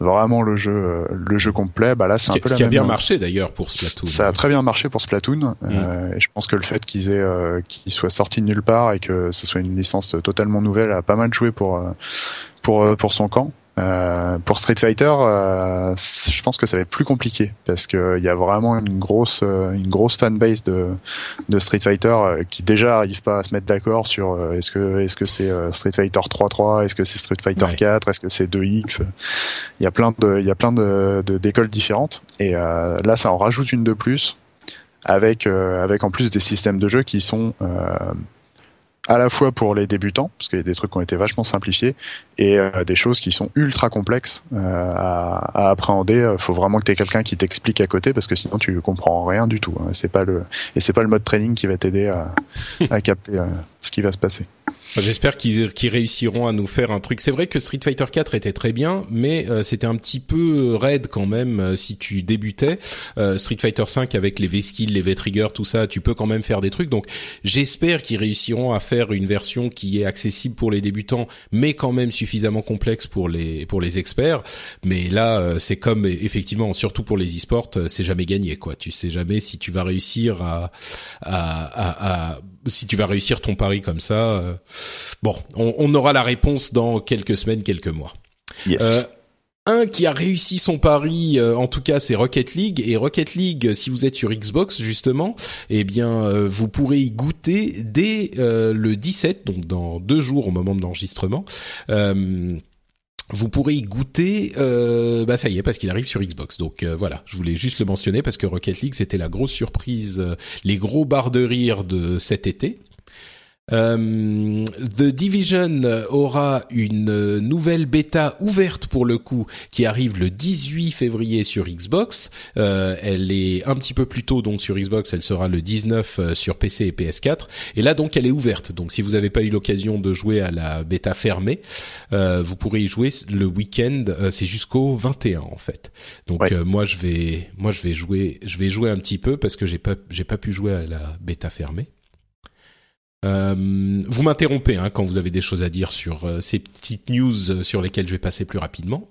vraiment le jeu le jeu complet. Bah là c'est un peu ce la qui a bien marché d'ailleurs pour Splatoon. ça a très bien marché pour Splatoon. Mm. euh, et je pense que le fait qu'ils aient euh, qu'ils soient sortis de nulle part et que ce soit une licence totalement nouvelle a pas mal joué pour euh, pour euh, pour son camp. Euh, pour Street Fighter, euh, je pense que ça va être plus compliqué parce que il y a vraiment une grosse euh, une grosse fanbase de de Street Fighter euh, qui déjà arrive pas à se mettre d'accord sur euh, est-ce que est-ce que c'est euh, Street Fighter 3.3, est-ce que c'est Street Fighter Ouais. 4, est-ce que c'est 2X. Il y a plein de il y a plein de de- d'écoles différentes et euh, là ça en rajoute une de plus avec euh, avec en plus des systèmes de jeu qui sont euh, à la fois pour les débutants parce qu'il y a des trucs qui ont été vachement simplifiés et euh, des choses qui sont ultra complexes euh, à, à appréhender. Il faut vraiment que tu aies quelqu'un qui t'explique à côté parce que sinon tu comprends rien du tout. hein. C'est pas le et c'est pas le mode training qui va t'aider à, à capter euh, ce qui va se passer. J'espère qu'ils qu'ils réussiront à nous faire un truc. C'est vrai que Street Fighter 4 était très bien, mais euh, c'était un petit peu raide quand même euh, si tu débutais. Euh, Street Fighter 5 avec les V-skills, les V-triggers, tout ça, tu peux quand même faire des trucs. Donc j'espère qu'ils réussiront à faire une version qui est accessible pour les débutants, mais quand même suffisamment complexe pour les pour les experts. Mais là, euh, c'est comme effectivement, surtout pour les e-sports, euh, c'est jamais gagné quoi. Tu sais jamais si tu vas réussir à à, à, à- si tu vas réussir ton pari comme ça. euh, Bon, on, on aura la réponse dans quelques semaines, quelques mois. Yes. Un qui a réussi son pari, euh, en tout cas, c'est Rocket League. Et Rocket League, euh, si vous êtes sur Xbox justement, eh bien, euh, vous pourrez y goûter dès le 17, donc dans deux jours au moment de l'enregistrement. Vous pourrez y goûter, bah ça y est, parce qu'il arrive sur Xbox. Donc voilà, je voulais juste le mentionner parce que Rocket League, c'était la grosse surprise, les gros barres de rire de cet été. Euh, The Division aura une nouvelle bêta ouverte pour le coup qui arrive le 18 février sur Xbox. Euh, elle est un petit peu plus tôt donc sur Xbox, elle sera le 19 euh, sur PC et PS4. Et là donc elle est ouverte. Donc si vous n'avez pas eu l'occasion de jouer à la bêta fermée, euh, vous pourrez y jouer le week-end. C'est jusqu'au 21 en fait. Donc Ouais. moi je vais moi je vais jouer je vais jouer un petit peu parce que j'ai pas j'ai pas pu jouer à la bêta fermée. Euh, vous m'interrompez hein, quand vous avez des choses à dire sur euh, ces petites news euh, sur lesquelles je vais passer plus rapidement.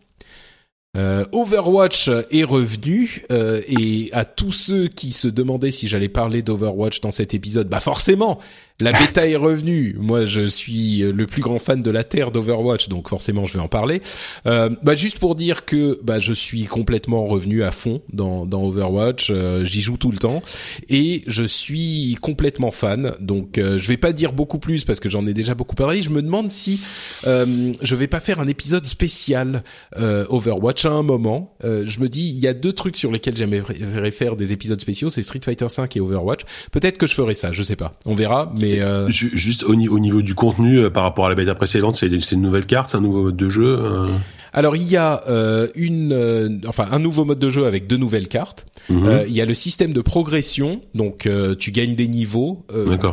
Euh, Overwatch est revenu euh, et à tous ceux qui se demandaient si j'allais parler d'Overwatch dans cet épisode, bah forcément, la bêta est revenue. Moi, je suis le plus grand fan de la terre d'Overwatch, donc forcément, je vais en parler. Euh, bah juste pour dire que bah je suis complètement revenu à fond dans dans Overwatch. Euh, J'y joue tout le temps et je suis complètement fan. Donc, euh, je vais pas dire beaucoup plus parce que j'en ai déjà beaucoup parlé. Je me demande si euh, je vais pas faire un épisode spécial euh, Overwatch à un moment. Euh, je me dis, il y a deux trucs sur lesquels j'aimerais faire des épisodes spéciaux, c'est Street Fighter 5 et Overwatch. Peut-être que je ferai ça, je sais pas. On verra, mais euh, Ju- Juste au, ni- au niveau du contenu euh, par rapport à la bêta précédente, c'est une nouvelle carte, c'est un nouveau mode de jeu. euh, alors il y a euh, une, euh, enfin un nouveau mode de jeu avec deux nouvelles cartes. mhm. Euh, il y a le système de progression, donc tu gagnes des niveaux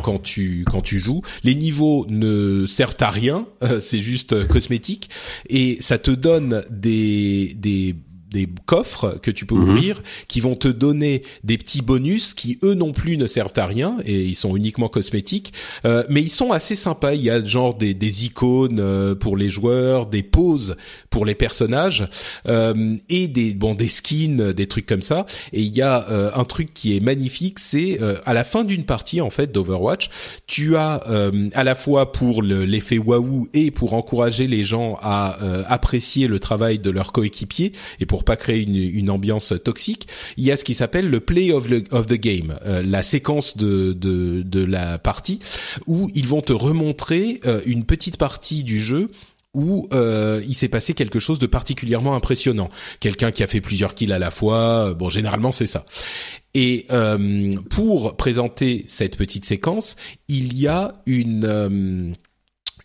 quand tu quand tu joues. Les niveaux ne servent à rien, c'est juste cosmétique et ça te donne des des des coffres que tu peux Mhm. ouvrir qui vont te donner des petits bonus qui eux non plus ne servent à rien et ils sont uniquement cosmétiques. Euh, mais ils sont assez sympas. Il y a genre des, des icônes euh, pour les joueurs des poses pour les personnages euh, et des bon des skins des trucs comme ça. Et il y a euh, un truc qui est magnifique c'est euh, à la fin d'une partie en fait d'Overwatch tu as euh, à la fois pour le- l'effet waouh et pour encourager les gens à euh, apprécier le travail de leurs coéquipiers et pour pas créer une, une ambiance toxique, il y a ce qui s'appelle le play of the, of the game, euh, la séquence de, de, de la partie où ils vont te remontrer euh, une petite partie du jeu où euh, il s'est passé quelque chose de particulièrement impressionnant. Quelqu'un qui a fait plusieurs kills à la fois, euh, bon généralement c'est ça. Et euh, pour présenter cette petite séquence, il y a une euh,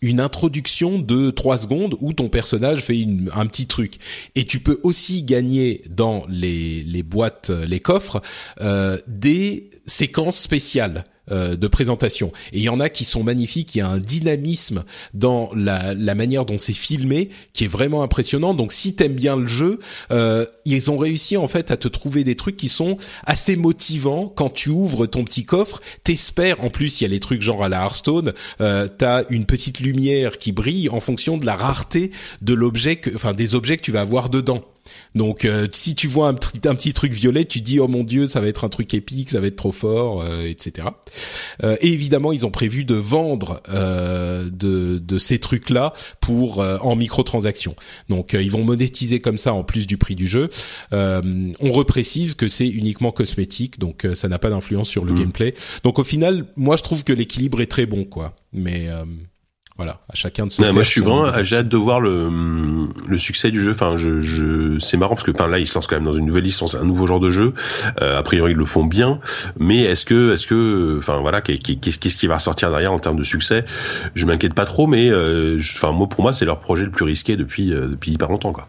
une introduction de trois secondes où ton personnage fait une, un petit truc. Et tu peux aussi gagner dans les, les boîtes, les coffres, euh, des séquences spéciales. Euh, de présentation. Et il y en a qui sont magnifiques, il y a un dynamisme dans la, la manière dont c'est filmé qui est vraiment impressionnant. Donc si t'aimes bien le jeu, euh, ils ont réussi en fait à te trouver des trucs qui sont assez motivants quand tu ouvres ton petit coffre. T'espères, en plus il y a les trucs genre à la Hearthstone, euh, t'as une petite lumière qui brille en fonction de la rareté de l'objet, enfin des objets que tu vas avoir dedans. Donc euh, si tu vois un, un, petit truc violet, tu dis oh mon dieu, ça va être un truc épique, ça va être trop fort, euh, etc. Euh, et évidemment, ils ont prévu de vendre euh, de, de, ces trucs-là pour en microtransactions. Donc ils vont monétiser comme ça en plus du prix du jeu. on reprécise que c'est uniquement cosmétique, donc ça n'a pas d'influence sur le mmh. gameplay. Donc au final, moi je trouve que l'équilibre est très bon, quoi. Mais voilà, à chacun de se. moi, je suis vraiment, j'ai hâte de voir le le succès du jeu. Enfin, je, je c'est marrant parce que, enfin, là, ils se lancent quand même dans une nouvelle licence, un nouveau genre de jeu. Euh, a priori, ils le font bien, mais est-ce que, est-ce que, enfin, voilà, qu'est-ce qui va ressortir derrière en termes de succès? Je m'inquiète pas trop, mais, euh, enfin, moi, pour moi, c'est leur projet le plus risqué depuis euh, depuis hyper longtemps, quoi.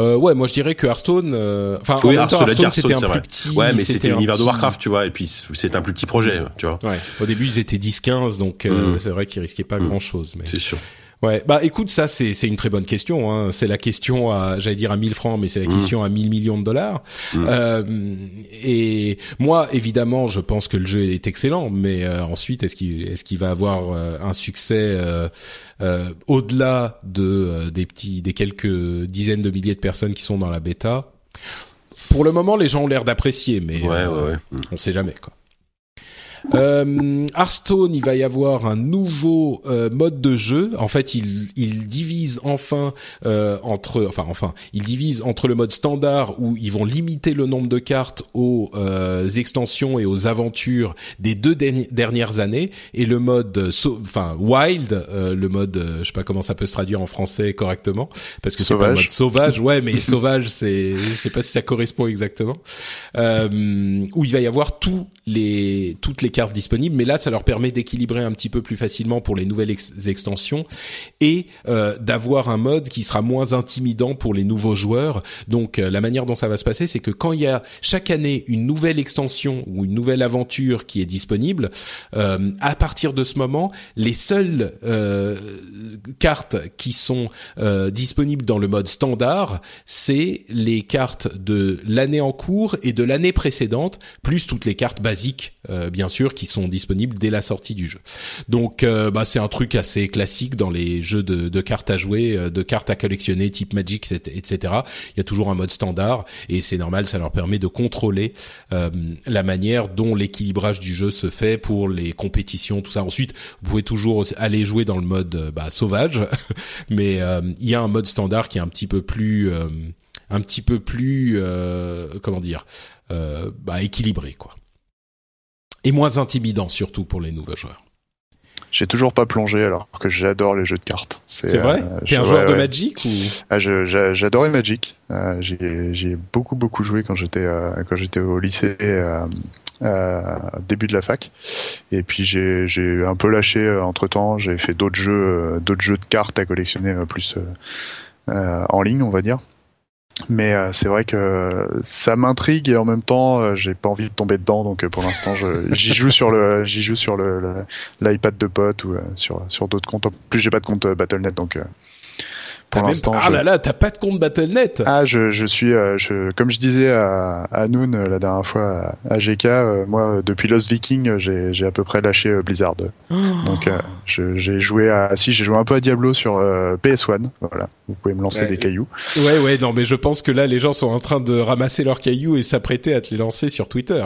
Euh, ouais, moi je dirais que Hearthstone, euh, enfin oui, Hearthstone, Hearthstone c'était un plus petit, ouais, mais c'était l'univers de Warcraft, tu vois, et puis c'est un plus petit projet, tu vois. Ouais. Au début ils étaient 10-15, donc euh, mm. c'est vrai qu'ils risquaient pas mm. grand chose, mais. C'est sûr. Ouais, bah écoute, ça c'est c'est une très bonne question. Hein. C'est la question à, j'allais dire à 1000 francs, mais c'est la mmh. question à 1000 millions de dollars. Mmh. Euh, et moi, évidemment, je pense que le jeu est excellent, mais euh, ensuite, est-ce qu'il est-ce qu'il va avoir euh, un succès euh, au-delà de des petits des quelques dizaines de milliers de personnes qui sont dans la bêta? Pour le moment, les gens ont l'air d'apprécier, mais ouais, ouais, ouais. on sait jamais quoi. Euh, Hearthstone, il va y avoir un nouveau euh, mode de jeu. En fait, il, il divise enfin euh, entre, enfin, enfin, il divise entre le mode standard où ils vont limiter le nombre de cartes aux euh, extensions et aux aventures des deux dernières années, et le mode, enfin, wild, euh, le mode, je sais pas comment ça peut se traduire en français correctement, parce que c'est pas le mode sauvage. Ouais, mais sauvage, c'est, je sais pas si ça correspond exactement. où il va y avoir tous les, toutes les cartes disponibles, mais là, ça leur permet d'équilibrer un petit peu plus facilement pour les nouvelles extensions et euh, d'avoir un mode qui sera moins intimidant pour les nouveaux joueurs. Donc, euh, la manière dont ça va se passer, c'est que quand il y a chaque année une nouvelle extension ou une nouvelle aventure qui est disponible, euh, à partir de ce moment, les seules cartes qui sont disponibles dans le mode standard, c'est les cartes de l'année en cours et de l'année précédente, plus toutes les cartes basiques, bien sûr qui sont disponibles dès la sortie du jeu. Donc euh, bah, c'est un truc assez classique dans les jeux de, cartes à jouer, euh, de cartes à collectionner type Magic, etc. Il y a toujours un mode standard et c'est normal, ça leur permet de contrôler euh, la manière dont l'équilibrage du jeu se fait pour les compétitions, tout ça. Ensuite, vous pouvez toujours aller jouer dans le mode bah, sauvage, mais il y a un mode standard qui est un petit peu plus, un petit peu plus, comment dire, bah, équilibré quoi et moins intimidant surtout pour les nouveaux joueurs. J'ai toujours pas plongé alors que j'adore les jeux de cartes. C'est vrai? Euh, T'es un joueur de Magic ou? Ah, J'adorais Magic. Euh, j'ai beaucoup beaucoup joué quand j'étais euh, quand j'étais au lycée. Euh, euh, début de la fac et puis j'ai un peu lâché euh, entre temps j'ai fait d'autres jeux d'autres jeux de cartes à collectionner plus en ligne on va dire mais euh, c'est vrai que ça m'intrigue et en même temps euh, j'ai pas envie de tomber dedans donc euh, pour l'instant j'y joue sur le j'y joue sur le l'iPad de pote ou sur sur d'autres comptes. En plus j'ai pas de compte Battle.net donc pour l'instant. Ah là là, t'as pas de compte Battle.net Ah, je, je suis, euh, je, comme je disais à, à Noon euh, la dernière fois à, GK, euh, moi depuis Lost Viking, j'ai à peu près lâché Blizzard. Oh. Donc j'ai joué à, si j'ai joué un peu à Diablo sur PS1. Voilà, vous pouvez me lancer des cailloux. Ouais ouais, non mais je pense que là les gens sont en train de ramasser leurs cailloux et s'apprêter à te les lancer sur Twitter.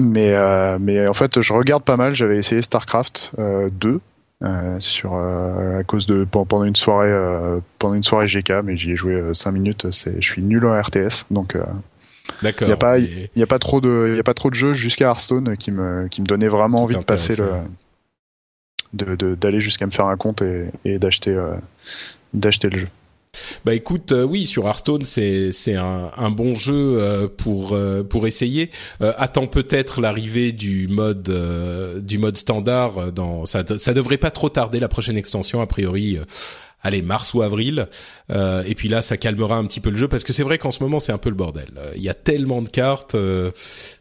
Mais mais en fait, je regarde pas mal. J'avais essayé Starcraft 2 euh, sur euh, à cause de pendant une soirée euh, pendant une soirée GK mais j'y ai joué 5 minutes c'est je suis nul en RTS donc D'accord. Il y a pas il y a pas trop de il a pas trop de jeux jusqu'à Hearthstone qui me qui me donnait vraiment envie de passer le de d'aller jusqu'à me faire un compte et, et d'acheter d'acheter le jeu. Bah écoute, euh, oui, sur Hearthstone, c'est c'est un, un, bon jeu euh, pour euh, pour essayer. attends peut-être l'arrivée du mode du mode standard. Dans ça ça devrait pas trop tarder la prochaine extension a priori. Allez, mars ou avril, et puis là, ça calmera un petit peu le jeu parce que c'est vrai qu'en ce moment, c'est un peu le bordel. Il y a tellement de cartes,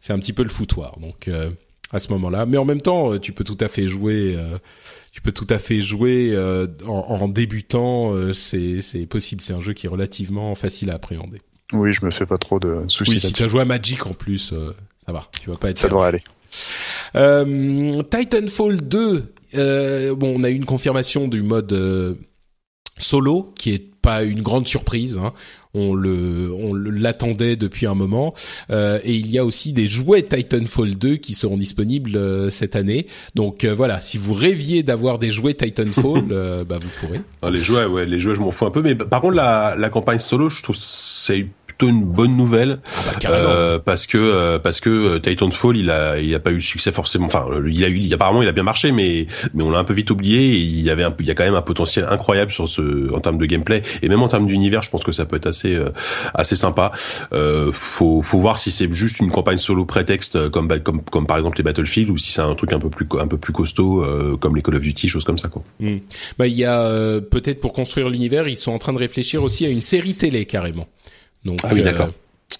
c'est un petit peu le foutoir. Donc, à ce moment-là. Mais en même temps, tu peux tout à fait jouer. tu peux tout à fait jouer en, en, débutant. c'est c'est possible. C'est un jeu qui est relativement facile à appréhender. Oui, je me fais pas trop de soucis. Oui, si tu as joué à Magic en plus, ça va. Tu vas pas être. Ça devrait aller. Euh, Titanfall 2, euh, bon, on a eu une confirmation du mode euh, solo, qui est pas une grande surprise. Hein. On le, on l'attendait depuis un moment. Euh, et il y a aussi des jouets Titanfall 2 qui seront disponibles euh, cette année. Donc voilà, si vous rêviez d'avoir des jouets Titanfall, bah vous pourrez. Ah, les jouets, ouais, les jouets, je m'en fous un peu. Mais par contre, la, la campagne solo, je trouve c'est plutôt une bonne nouvelle ah bah, euh, parce que euh, parce que euh, Titanfall il a il a pas eu le succès forcément enfin il a eu apparemment il a bien marché mais mais on l'a un peu vite oublié et il y avait un il y a quand même un potentiel incroyable sur ce en termes de gameplay et même en termes d'univers je pense que ça peut être assez assez sympa euh, faut faut voir si c'est juste une campagne solo prétexte comme comme comme par exemple les Battlefield ou si c'est un truc un peu plus un peu plus costaud comme les Call of Duty choses comme ça quoi. Hmm. Bah il y a peut-être pour construire l'univers ils sont en train de réfléchir aussi à une série télé carrément. Donc, ah oui, d'accord.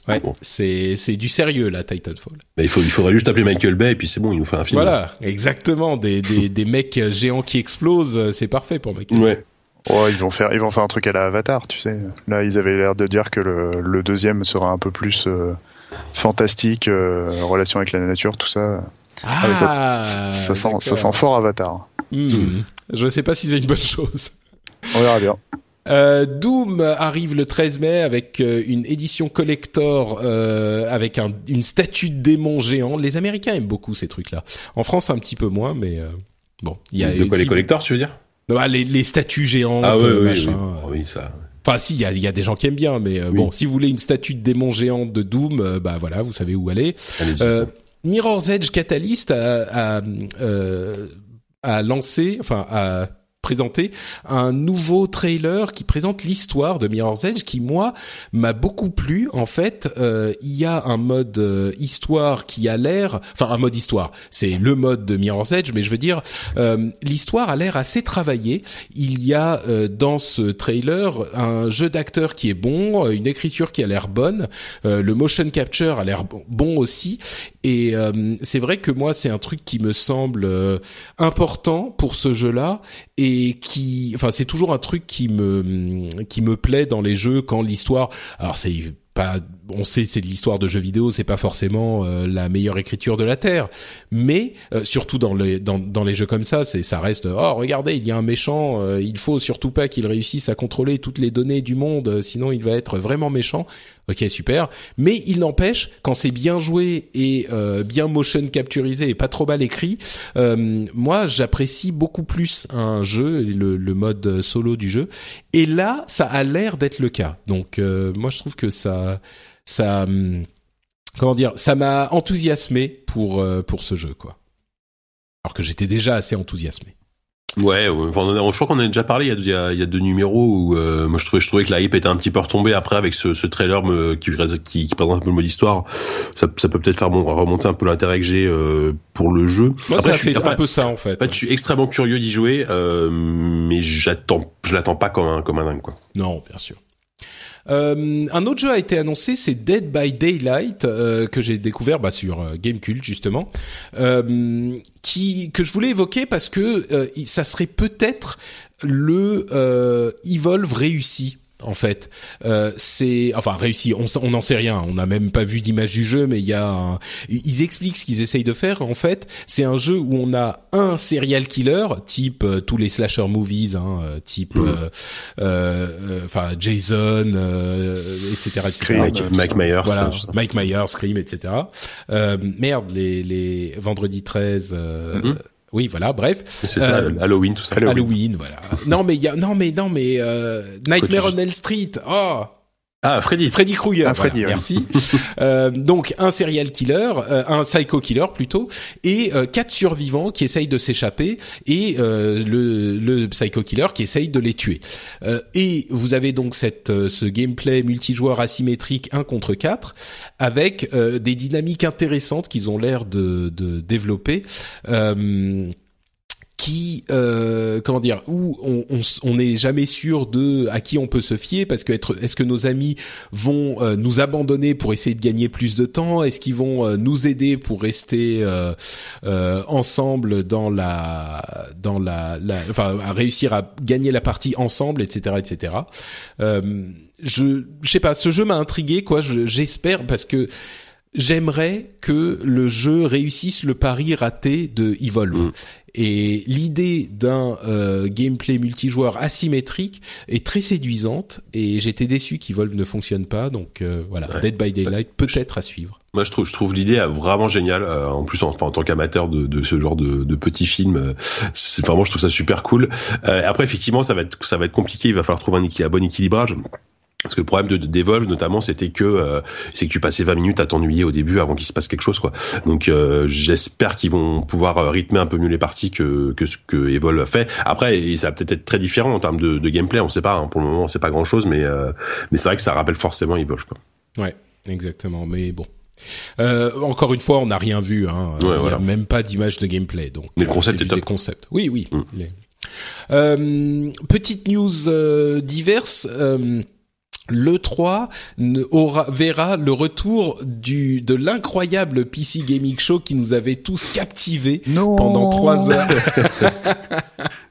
Euh, ouais, c'est c'est du sérieux là, Titanfall. Mais il faut il faudrait juste appeler Michael Bay et puis c'est bon, il nous fait un film. Voilà, exactement, des des des mecs géants qui explosent, c'est parfait pour Michael. Ouais. Ouais, ils vont faire ils vont faire un truc à la Avatar, tu sais. Là, ils avaient l'air de dire que le le deuxième sera un peu plus euh, fantastique, euh, relation avec la nature, tout ça. Ah, ça, ça, sent ça sent fort Avatar. Hmm. Je sais pas si c'est une bonne chose. On verra bien. Euh, Doom arrive le 13 mai avec euh, une édition collector euh, avec un, une statue de démon géant. Les Américains aiment beaucoup ces trucs-là. En France, un petit peu moins, mais euh, bon. Il y a de quoi les collectors, tu veux dire? Bah, les, les statues géantes, ah, oui, oui, machin. Oui, oui, ça. Enfin, si, il y a, y a, des gens qui aiment bien, mais bon, si vous voulez une statue de démon géant de Doom, bah voilà, vous savez où aller. Mirror's Edge Catalyst a, a, a lancé, enfin, a présenter un nouveau trailer qui présente l'histoire de Mirror's Edge qui moi m'a beaucoup plu. En fait euh, il y a un mode euh, histoire qui a l'air enfin un mode histoire. C'est le mode de Mirror's Edge mais je veux dire euh, l'histoire a l'air assez travaillée. Il y a dans ce trailer un jeu d'acteur qui est bon une écriture qui a l'air bonne le motion capture a l'air bon aussi. Et c'est vrai que moi c'est un truc qui me semble important pour ce jeu là et qui, enfin, c'est toujours un truc qui me qui me plaît dans les jeux quand l'histoire. Alors c'est pas, on sait c'est de l'histoire de jeux vidéo, c'est pas forcément euh, la meilleure écriture de la terre, mais euh, surtout dans les dans, dans les jeux comme ça, c'est ça reste oh regardez il y a un méchant, euh, il faut surtout pas qu'il réussisse à contrôler toutes les données du monde, sinon il va être vraiment méchant. Ok, super. Mais il n'empêche, quand c'est bien joué et euh, bien motion capturisé et pas trop mal écrit, euh, moi j'apprécie beaucoup plus un jeu, le, le, mode solo du jeu. Et là, ça a l'air d'être le cas. Donc euh, moi je trouve que ça, ça, hum, comment dire, ça m'a enthousiasmé pour pour ce jeu quoi. Alors que j'étais déjà assez enthousiasmé. Ouais, enfin, je crois qu'on a déjà parlé. Il y a, il y a, deux numéros où euh, moi je trouvais, je trouvais que la hype était un petit peu retombée après avec ce, ce trailer me, qui, qui, qui, présente un peu le mode histoire. Ça, ça peut peut-être faire bon, remonter un peu l'intérêt que j'ai euh, pour le jeu. Moi, après, ça je suis, un peu ça en fait. je suis extrêmement curieux d'y jouer, euh, mais j'attends, je l'attends pas comme un comme un dingue quoi. Non, bien sûr. Euh, un autre jeu a été annoncé, c'est Dead by Daylight euh, que j'ai découvert bah, sur euh, Gamecult justement, euh, que je voulais évoquer parce que ça serait peut-être le Evolve réussi en fait. Euh, c'est enfin réussi. On n'en sait rien. On n'a même pas vu d'image du jeu, mais il y a. Ils expliquent ce qu'ils essayent de faire. En fait, c'est un jeu où on a un serial killer, type euh, tous les slasher movies, hein, euh, type mmh. enfin Jason, etc., Mike, Mike Myers, voilà, Mike Myers, Scream, etc. merde, les les vendredi 13. Oui, voilà, bref. C'est ça, euh, Halloween, tout ça. Halloween, voilà. non, mais il y a, non, mais non, mais euh, Nightmare on Elm Street. Oh, ah, Freddy. Freddy Krueger. Ah, Freddy, Merci. euh, donc un serial killer, euh, un psycho killer plutôt, et euh, quatre survivants qui essayent de s'échapper et euh, le, le psycho killer qui essaye de les tuer. et vous avez donc cette ce gameplay multijoueur asymétrique 1 contre 4 avec des dynamiques intéressantes qu'ils ont l'air de, de développer qui euh, comment dire où on n'est jamais sûr de à qui on peut se fier parce que être est-ce que nos amis vont euh, nous abandonner pour essayer de gagner plus de temps? Est-ce qu'ils vont euh, nous aider pour rester euh, ensemble dans la dans la, la, enfin à réussir à gagner la partie ensemble etc etc je je sais pas ce jeu m'a intrigué quoi. J'espère parce que j'aimerais que le jeu réussisse le pari raté de Evolve. Mm. Et l'idée d'un euh, gameplay multijoueur asymétrique est très séduisante. Et j'étais déçu qu'Evolve ne fonctionne pas. Donc euh, voilà, Dead by Daylight peut-être à suivre. Moi, je trouve, je trouve l'idée vraiment géniale. Euh, en plus, enfin, en tant qu'amateur de, de, ce genre de, de petits films, c'est vraiment, je trouve ça super cool. après, effectivement, ça va être, ça va être compliqué. Il va falloir trouver un, un bon équilibrage. Parce que le problème de, Devolve notamment, c'était que euh, c'est que tu passais 20 minutes à t'ennuyer au début avant qu'il se passe quelque chose, quoi. Donc euh, j'espère qu'ils vont pouvoir euh, rythmer un peu mieux les parties que que ce que Evolve fait. Après, ça va peut-être être très différent en termes de, de gameplay, on sait pas. Hein. Pour le moment, c'est pas grand chose, mais mais c'est vrai que ça rappelle forcément Evolve, quoi. Ouais, exactement. Mais bon, encore une fois, on n'a rien vu, hein. Ouais, même pas d'image de gameplay, donc. Les concepts des concepts. Oui, oui. Mm. petite news diverse le 3 aura, verra le retour du de l'incroyable PC Gaming Show qui nous avait tous captivés pendant trois heures.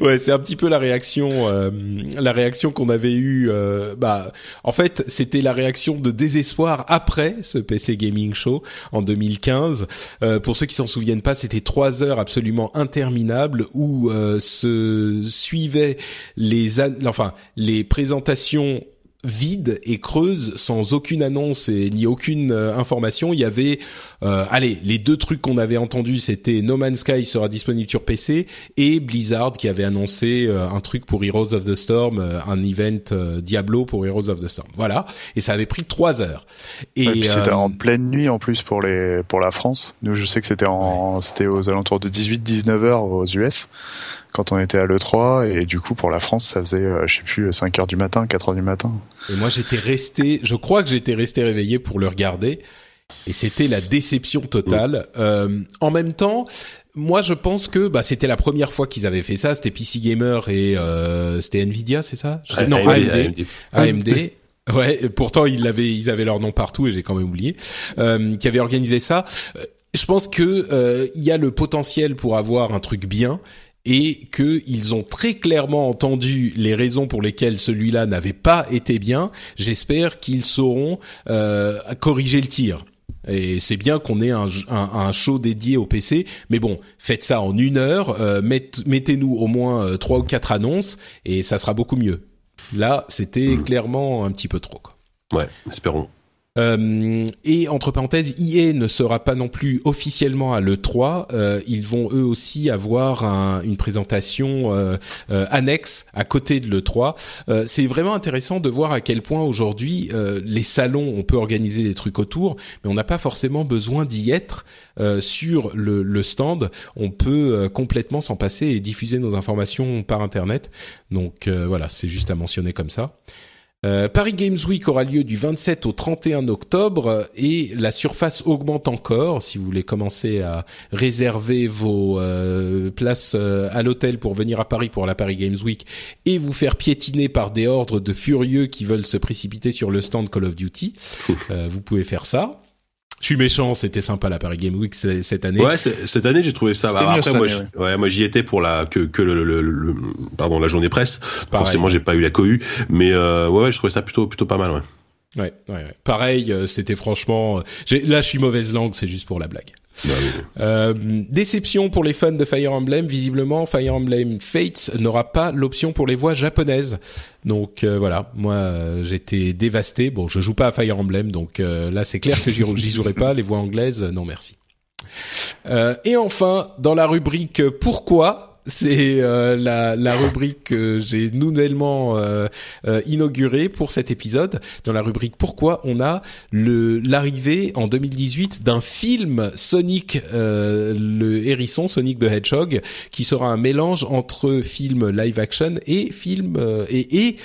ouais, c'est un petit peu la réaction, euh, la réaction qu'on avait eue. Euh, bah, en fait, c'était la réaction de désespoir après ce PC Gaming Show en 2015. Euh, pour ceux qui s'en souviennent pas, c'était trois heures absolument interminables où se suivaient les, enfin, les présentations vide et creuse sans aucune annonce et ni aucune euh, information. Il y avait, euh, allez, les deux trucs qu'on avait entendus, c'était No Man's Sky sera disponible sur PC et Blizzard qui avait annoncé euh, un truc pour Heroes of the Storm, un event Diablo pour Heroes of the Storm. Voilà, et ça avait pris trois heures. Et c'était en pleine nuit en plus pour les pour la France. Nous, je sais que c'était en c'était aux alentours de 18-19 heures aux US quand on était à l'E3 et du coup pour la France ça faisait euh, je sais plus 5 heures du matin, 4 heures du matin. Et moi j'étais resté, je crois que j'étais resté réveillé pour le regarder et c'était la déception totale. Euh, en même temps, moi je pense que bah c'était la première fois qu'ils avaient fait ça, c'était PC Gamer et euh, c'était Nvidia, c'est ça? Non, AMD. AMD. Ouais, pourtant ils avaient ils avaient leur nom partout et j'ai quand même oublié euh, qui avait organisé ça. Euh, je pense que euh, il y a le potentiel pour avoir un truc bien et qu'ils ont très clairement entendu les raisons pour lesquelles celui-là n'avait pas été bien, j'espère qu'ils sauront euh, corriger le tir. Et c'est bien qu'on ait un, un, show dédié au PC, mais bon, faites ça en une heure, euh, mettez-nous au moins euh, trois ou quatre annonces, et ça sera beaucoup mieux. Là, c'était mmh. clairement un petit peu trop. Quoi. Ouais, espérons. Euh, et entre parenthèses, EA ne sera pas non plus officiellement à l'E3. Euh, ils vont eux aussi avoir un, une présentation euh, euh annexe à côté de l'E3. Euh, c'est vraiment intéressant de voir à quel point aujourd'hui les salons, on peut organiser des trucs autour, mais on n'a pas forcément besoin d'y être sur le, le, stand. On peut complètement s'en passer et diffuser nos informations par Internet. Donc voilà, c'est juste à mentionner comme ça. Euh, Paris Games Week aura lieu du 27 au 31 octobre et la surface augmente encore. Si vous voulez commencer à réserver vos euh, places euh, à l'hôtel pour venir à Paris pour la Paris Games Week et vous faire piétiner par des ordres de furieux qui veulent se précipiter sur le stand Call of Duty, vous pouvez faire ça je suis méchant, c'était sympa la Paris Game Week cette année. Ouais, cette année j'ai trouvé ça. Bah, après moi, ouais. moi j'y étais pour la que que le, le, pardon la journée presse. Forcément j'ai pas eu la cohue, mais euh, ouais, ouais je trouvais ça plutôt plutôt pas mal. Ouais. Ouais, ouais, ouais. Pareil, euh, c'était franchement. Là, je suis mauvaise langue, c'est juste pour la blague. Euh, déception pour les fans de Fire Emblem. Visiblement, Fire Emblem Fates n'aura pas l'option pour les voix japonaises. Donc euh, voilà, moi euh, j'étais dévasté. Bon, je joue pas à Fire Emblem, donc là c'est clair que j'y jouerai pas. Les voix anglaises, non merci. et enfin, dans la rubrique pourquoi, c'est euh, la, la, rubrique que j'ai nouvellement euh, euh, inaugurée pour cet épisode. Dans la rubrique Pourquoi, on a le l'arrivée en 2018 d'un film Sonic, le hérisson Sonic the Hedgehog, qui sera un mélange entre film live action et film et, et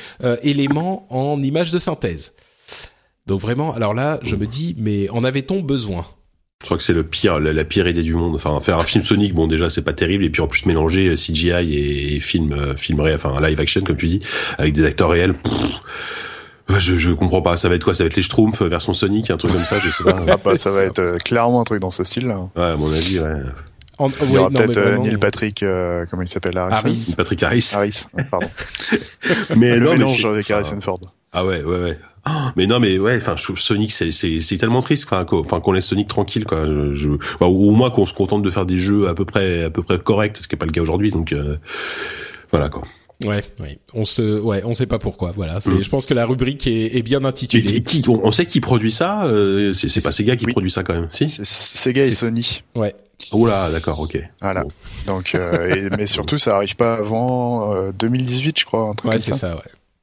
éléments en images de synthèse. Donc vraiment, alors là, je me dis, mais en avait-on besoin? Je crois que c'est le pire, la, la, pire idée du monde. Enfin, faire un film Sonic, bon déjà c'est pas terrible, et puis en plus mélanger CGI et, film, film réel, enfin live action comme tu dis, avec des acteurs réels. je, je comprends pas. Ça va être quoi? Ça va être les Schtroumpfs version Sonic, un truc comme ça, je sais pas. ah bah, ça va être euh, clairement un truc dans ce style-là. Ouais, à mon avis, ouais. En, il y aura peut-être euh, Neil Patrick, euh, comment il s'appelle Harris. Neil Patrick Harris. Harris, pardon. mais le non, mélange mais avec Harrison Ford. Ah ouais, ouais, ouais. Oh, mais non, mais ouais, enfin, Sonic, c'est c'est tellement triste, enfin, enfin qu'on laisse Sonic tranquille, quoi. Je, je bah, au moins qu'on se contente de faire des jeux à peu près à peu près corrects, ce qui est pas le cas aujourd'hui. Donc euh, voilà quoi. Ouais, ouais, on se, ouais, on sait pas pourquoi. Voilà, c'est, mm. je pense que la rubrique est, est bien intitulée. Et, qui, on, sait qui produit ça. Euh, c'est, c'est pas Sega qui produit ça quand même, si? Sega et Sony. Ouais. Là, d'accord, ok. Voilà. Donc, euh, et, mais surtout, ça arrive pas avant euh, 2018, je crois. Un truc ouais, c'est ça. ça, ouais.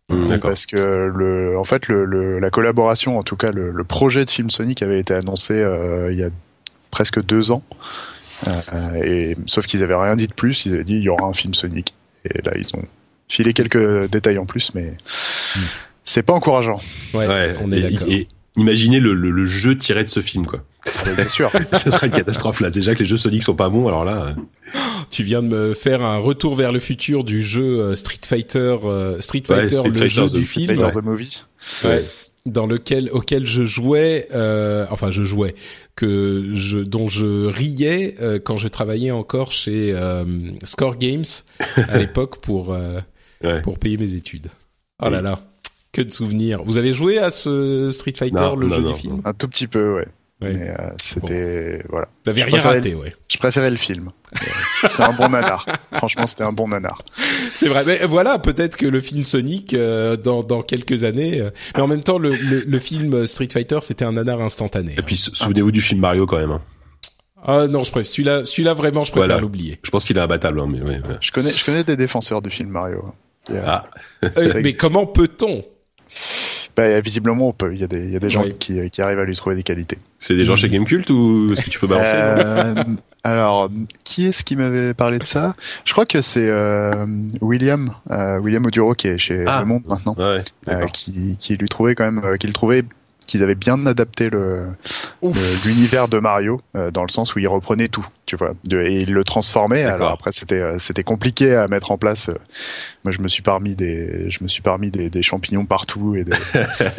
Mmh, parce que le, en fait, le, le, la collaboration, en tout cas, le, le, projet de film Sonic avait été annoncé euh, il y a presque deux ans. Euh, et sauf qu'ils avaient rien dit de plus. Ils avaient dit il y aura un film Sonic. Et là, ils ont filé quelques détails en plus, mais mmh. c'est pas encourageant. Ouais, ouais on est d'accord. Imaginez le, le, le, jeu tiré de ce film, quoi. Bien sûr. Ce serait une catastrophe là. Déjà que les jeux Sonic sont pas bons, alors là. Euh. Tu viens de me faire un retour vers le futur du jeu euh, Street Fighter, euh, Street Fighter, ouais, Street le Fighter jeu the, du film, Fighter the movie. Ouais. Dans lequel, auquel je jouais, euh, enfin je jouais, que je, dont je riais euh, quand je travaillais encore chez Score Games à l'époque pour ouais. pour payer mes études. Oh là là. Que de souvenirs. Vous avez joué à ce Street Fighter, non, le non, jeu non, du film Un tout petit peu, ouais. Ouais. Mais euh, c'était bon. voilà. Vous avez rien raté, le, ouais. Je préférais le film. c'est un bon nanar. Franchement, c'était un bon nanar. C'est vrai. Mais voilà, peut-être que le film Sonic euh, dans dans quelques années. Euh, mais en même temps, le, le, le film Street Fighter, c'était un nanar instantané. Et puis souvenez-vous ah. du film Mario quand même. Hein. Ah non, je préfère celui-là. Celui-là vraiment, je préfère voilà. l'oublier. Je pense qu'il est imbattable, hein, mais ouais, ouais. Je connais, je connais des défenseurs du film Mario. Ah. euh, mais comment peut-on? Bah, visiblement, on peut. Il y a des, il y a des gens oui. qui, qui arrivent à lui trouver des qualités. C'est des gens chez Gamecult ou est-ce que tu peux balancer euh, Alors, qui est-ce qui m'avait parlé de ça? Je crois que c'est euh, William, euh, William Oduro qui est chez ah. Le Monde maintenant, ouais, euh, qui, qui lui trouvait quand même, euh, qui le trouvait qu'ils avaient bien adapté le l'univers de Mario euh, dans le sens où ils reprenaient tout, tu vois, de, et ils le transformaient. Alors après c'était euh, c'était compliqué à mettre en place. Moi je me suis parmi des je me suis parmi des, des champignons partout et des,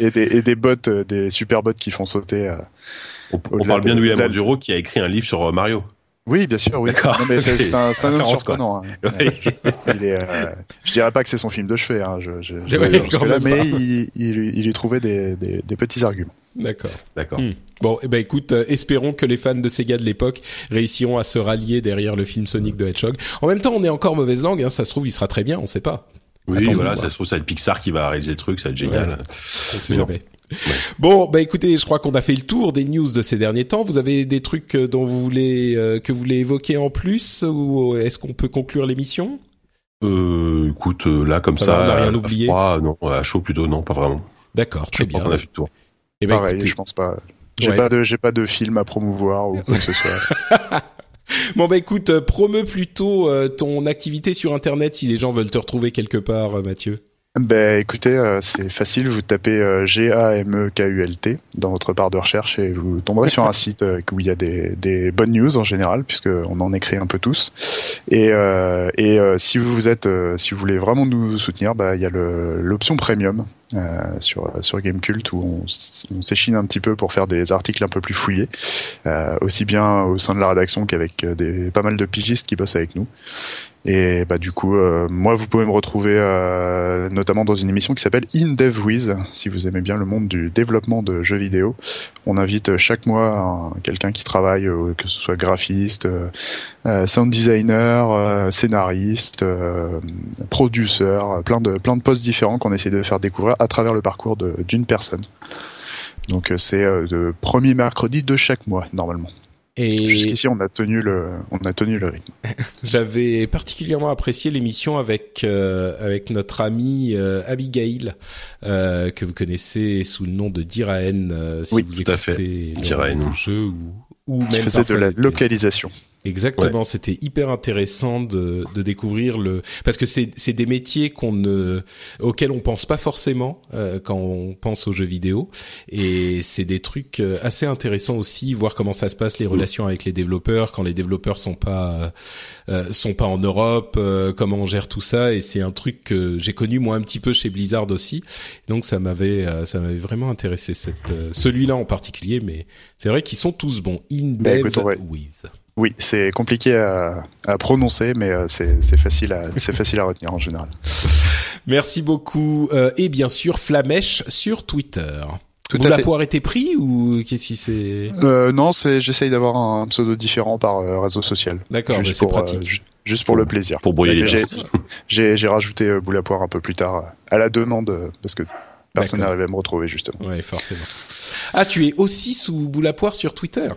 et des et des bottes des super bottes qui font sauter. Euh, on, on parle bien de William Enduro qui a écrit un livre sur Mario. Oui, bien sûr, oui. D'accord. Non, mais c'est un, un homme surprenant. Hein. il est, euh, je dirais pas que c'est son film de chevet, hein. je, je, je ouais, là, mais il, il, il y trouvait des, des, des petits arguments. D'accord. D'accord. Hmm. Bon, eh ben écoute, euh, espérons que les fans de Sega de l'époque réussiront à se rallier derrière le film Sonic the Hedgehog. En même temps, on est encore mauvaise langue, hein, ça se trouve, il sera très bien, on sait pas. Oui, voilà, ça se trouve, ça va être Pixar qui va réaliser le truc, ça va être génial. Ouais. Ça se jamais. Ouais. Bon, bah écoutez, je crois qu'on a fait le tour des news de ces derniers temps. Vous avez des trucs dont vous voulez euh, que vous voulez évoquer en plus, ou est-ce qu'on peut conclure l'émission? Euh, Écoute, là comme ça, ça on n'a rien oublié. Froid, non, à chaud plutôt, non, pas vraiment. D'accord, très bien. On a fait le tour. Eh ben, Pareil, écoutez. je pense pas. J'ai ouais. pas de, j'ai pas de film à promouvoir ou quoi que ce soit. bon bah écoute, promeut plutôt euh, ton activité sur internet si les gens veulent te retrouver quelque part, euh, Mathieu. Ben écoutez, euh, c'est facile, vous tapez euh, G-A-M-E-K-U-L-T dans votre barre de recherche et vous tomberez sur un site euh, où il y a des, des bonnes news en général, puisqu'on en écrit un peu tous. Et, et si vous êtes, si vous voulez vraiment nous soutenir, bah, il y a l'option premium euh, sur sur Gamecult où on, on s'échine un petit peu pour faire des articles un peu plus fouillés, euh, aussi bien au sein de la rédaction qu'avec des pas mal de pigistes qui bossent avec nous. Et bah du coup, euh, moi vous pouvez me retrouver euh, notamment dans une émission qui s'appelle In Dev With, si vous aimez bien le monde du développement de jeux vidéo. On invite chaque mois quelqu'un qui travaille, euh, que ce soit graphiste, euh, sound designer, scénariste, producer, plein de plein de postes différents qu'on essaie de faire découvrir à travers le parcours d'une personne. Donc c'est le premier mercredi de chaque mois normalement. Et jusqu'ici, on a tenu le, on a tenu le rythme. J'avais particulièrement apprécié l'émission avec euh, avec notre amie euh, Abigail euh, que vous connaissez sous le nom de Diraen euh, si oui, vous tout à fait. le jeu ou ou Qui même faisait de la localisation. Exactement, c'était hyper intéressant de, de découvrir le parce que c'est c'est des métiers qu'on ne auxquels on pense pas forcément euh, quand on pense aux jeux vidéo et c'est des trucs euh, assez intéressants aussi voir comment ça se passe les mm. relations avec les développeurs quand les développeurs sont pas euh, sont pas en Europe, comment on gère tout ça et c'est un truc que j'ai connu moi un petit peu chez Blizzard aussi. Donc ça m'avait ça m'avait vraiment intéressé cette celui-là en particulier mais c'est vrai qu'ils sont tous bons in bah, dev with. Oui, c'est compliqué à, prononcer, mais euh, c'est facile, à, facile à retenir en général. Merci beaucoup. Euh, et bien sûr, Flamèche sur Twitter. Tout Vous la poire été pris ou qu'est-ce qui c'est euh, Non, c'est j'essaye d'avoir un pseudo différent par réseau social. D'accord, c'est pratique. juste pour le plaisir. Pour brouiller les J'ai rajouté boule à poire un peu plus tard à la demande parce que personne n'arrivait à me retrouver justement. Ouais, forcément. Ah, tu es aussi sous boule à poire sur Twitter?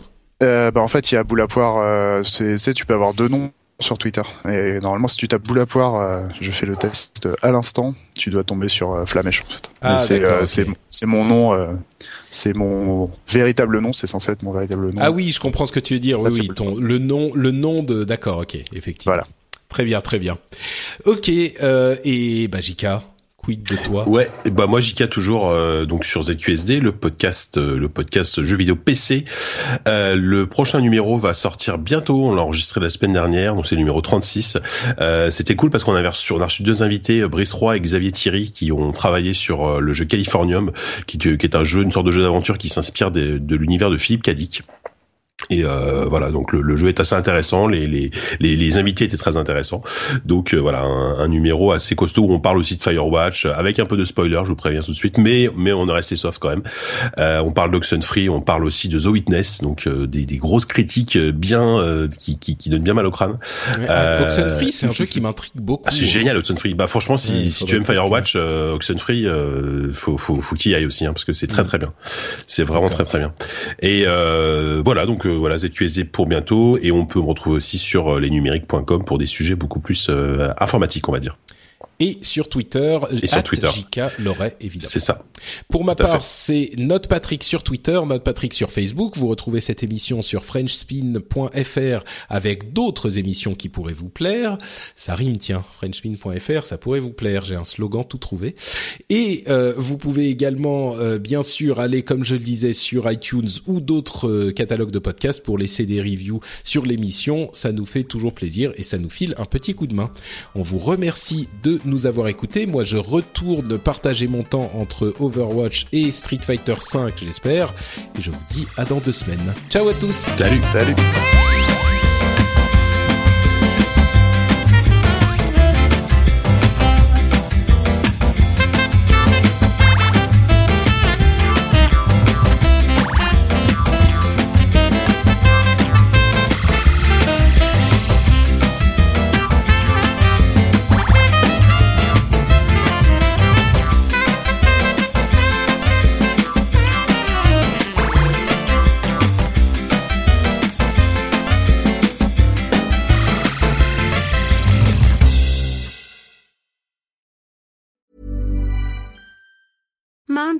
Euh, bah, en fait, il y a boule à poire. Euh, c'est, tu peux avoir deux noms sur Twitter. Et normalement, si tu tapes boule à poire, euh, je fais le test à l'instant, tu dois tomber sur euh, Flamèche en fait. Ah, c'est, c'est, mon nom, c'est mon véritable nom, c'est censé être mon véritable nom. Ah oui, je comprends ce que tu veux dire. Oui, oui, ton, le nom, le nom de, d'accord, ok, effectivement. Voilà. Très bien, très bien. Ok, et bah Jika, quid de toi? Ouais, bah moi j'y toujours euh, donc sur ZQSD, le podcast, euh, le podcast jeux vidéo PC. Euh, le prochain numéro va sortir bientôt. On l'a enregistré la semaine dernière, donc c'est le numéro 36. C'était cool parce qu'on avait reçu, on a reçu deux invités, Brice Roy et Xavier Thierry, qui ont travaillé sur le jeu Californium, qui, qui, est un jeu, une sorte de jeu d'aventure qui s'inspire de, de l'univers de Philippe Cadic. Et euh, voilà, donc le, jeu est assez intéressant, les, les, les, invités étaient très intéressants. Donc euh, voilà, un, numéro assez costaud où on parle aussi de Firewatch, avec un peu de spoiler, je vous préviens tout de suite, mais mais on est resté soft quand même. Euh, on parle d'Oxenfree, on parle aussi de The Witness, donc des, des grosses critiques bien qui, qui, qui donnent bien mal au crâne. Oxenfree, c'est un jeu qui m'intrigue beaucoup. Ah, c'est génial Oxenfree. Bah franchement, si, si tu aimes Firewatch, Oxenfree, faut faut faut qu'il y aille aussi, hein, parce que c'est très mm. très bien. C'est vraiment très très bien. Et voilà, donc voilà ZQSD pour bientôt. Et on peut me retrouver aussi sur euh, lesnumériques.com pour des sujets beaucoup plus euh, informatiques, on va dire et sur Twitter, et sur Twitter. JK l'aurait évidemment. C'est ça. Pour ma part, c'est Note Patrick sur Twitter, Note Patrick sur Facebook. Vous retrouvez cette émission sur FrenchSpin.fr avec d'autres émissions qui pourraient vous plaire. Ça rime, tiens. FrenchSpin.fr, ça pourrait vous plaire. J'ai un slogan tout trouvé. Et euh, vous pouvez également, euh, bien sûr, aller, comme je le disais, sur iTunes ou d'autres euh, catalogues de podcasts pour laisser des reviews sur l'émission. Ça nous fait toujours plaisir et ça nous file un petit coup de main. On vous remercie de nous avoir écoutés. Moi, je retourne partager mon temps entre Overwatch et Street Fighter 5, j'espère. Et je vous dis à dans deux semaines. Ciao à tous. Salut. Salut.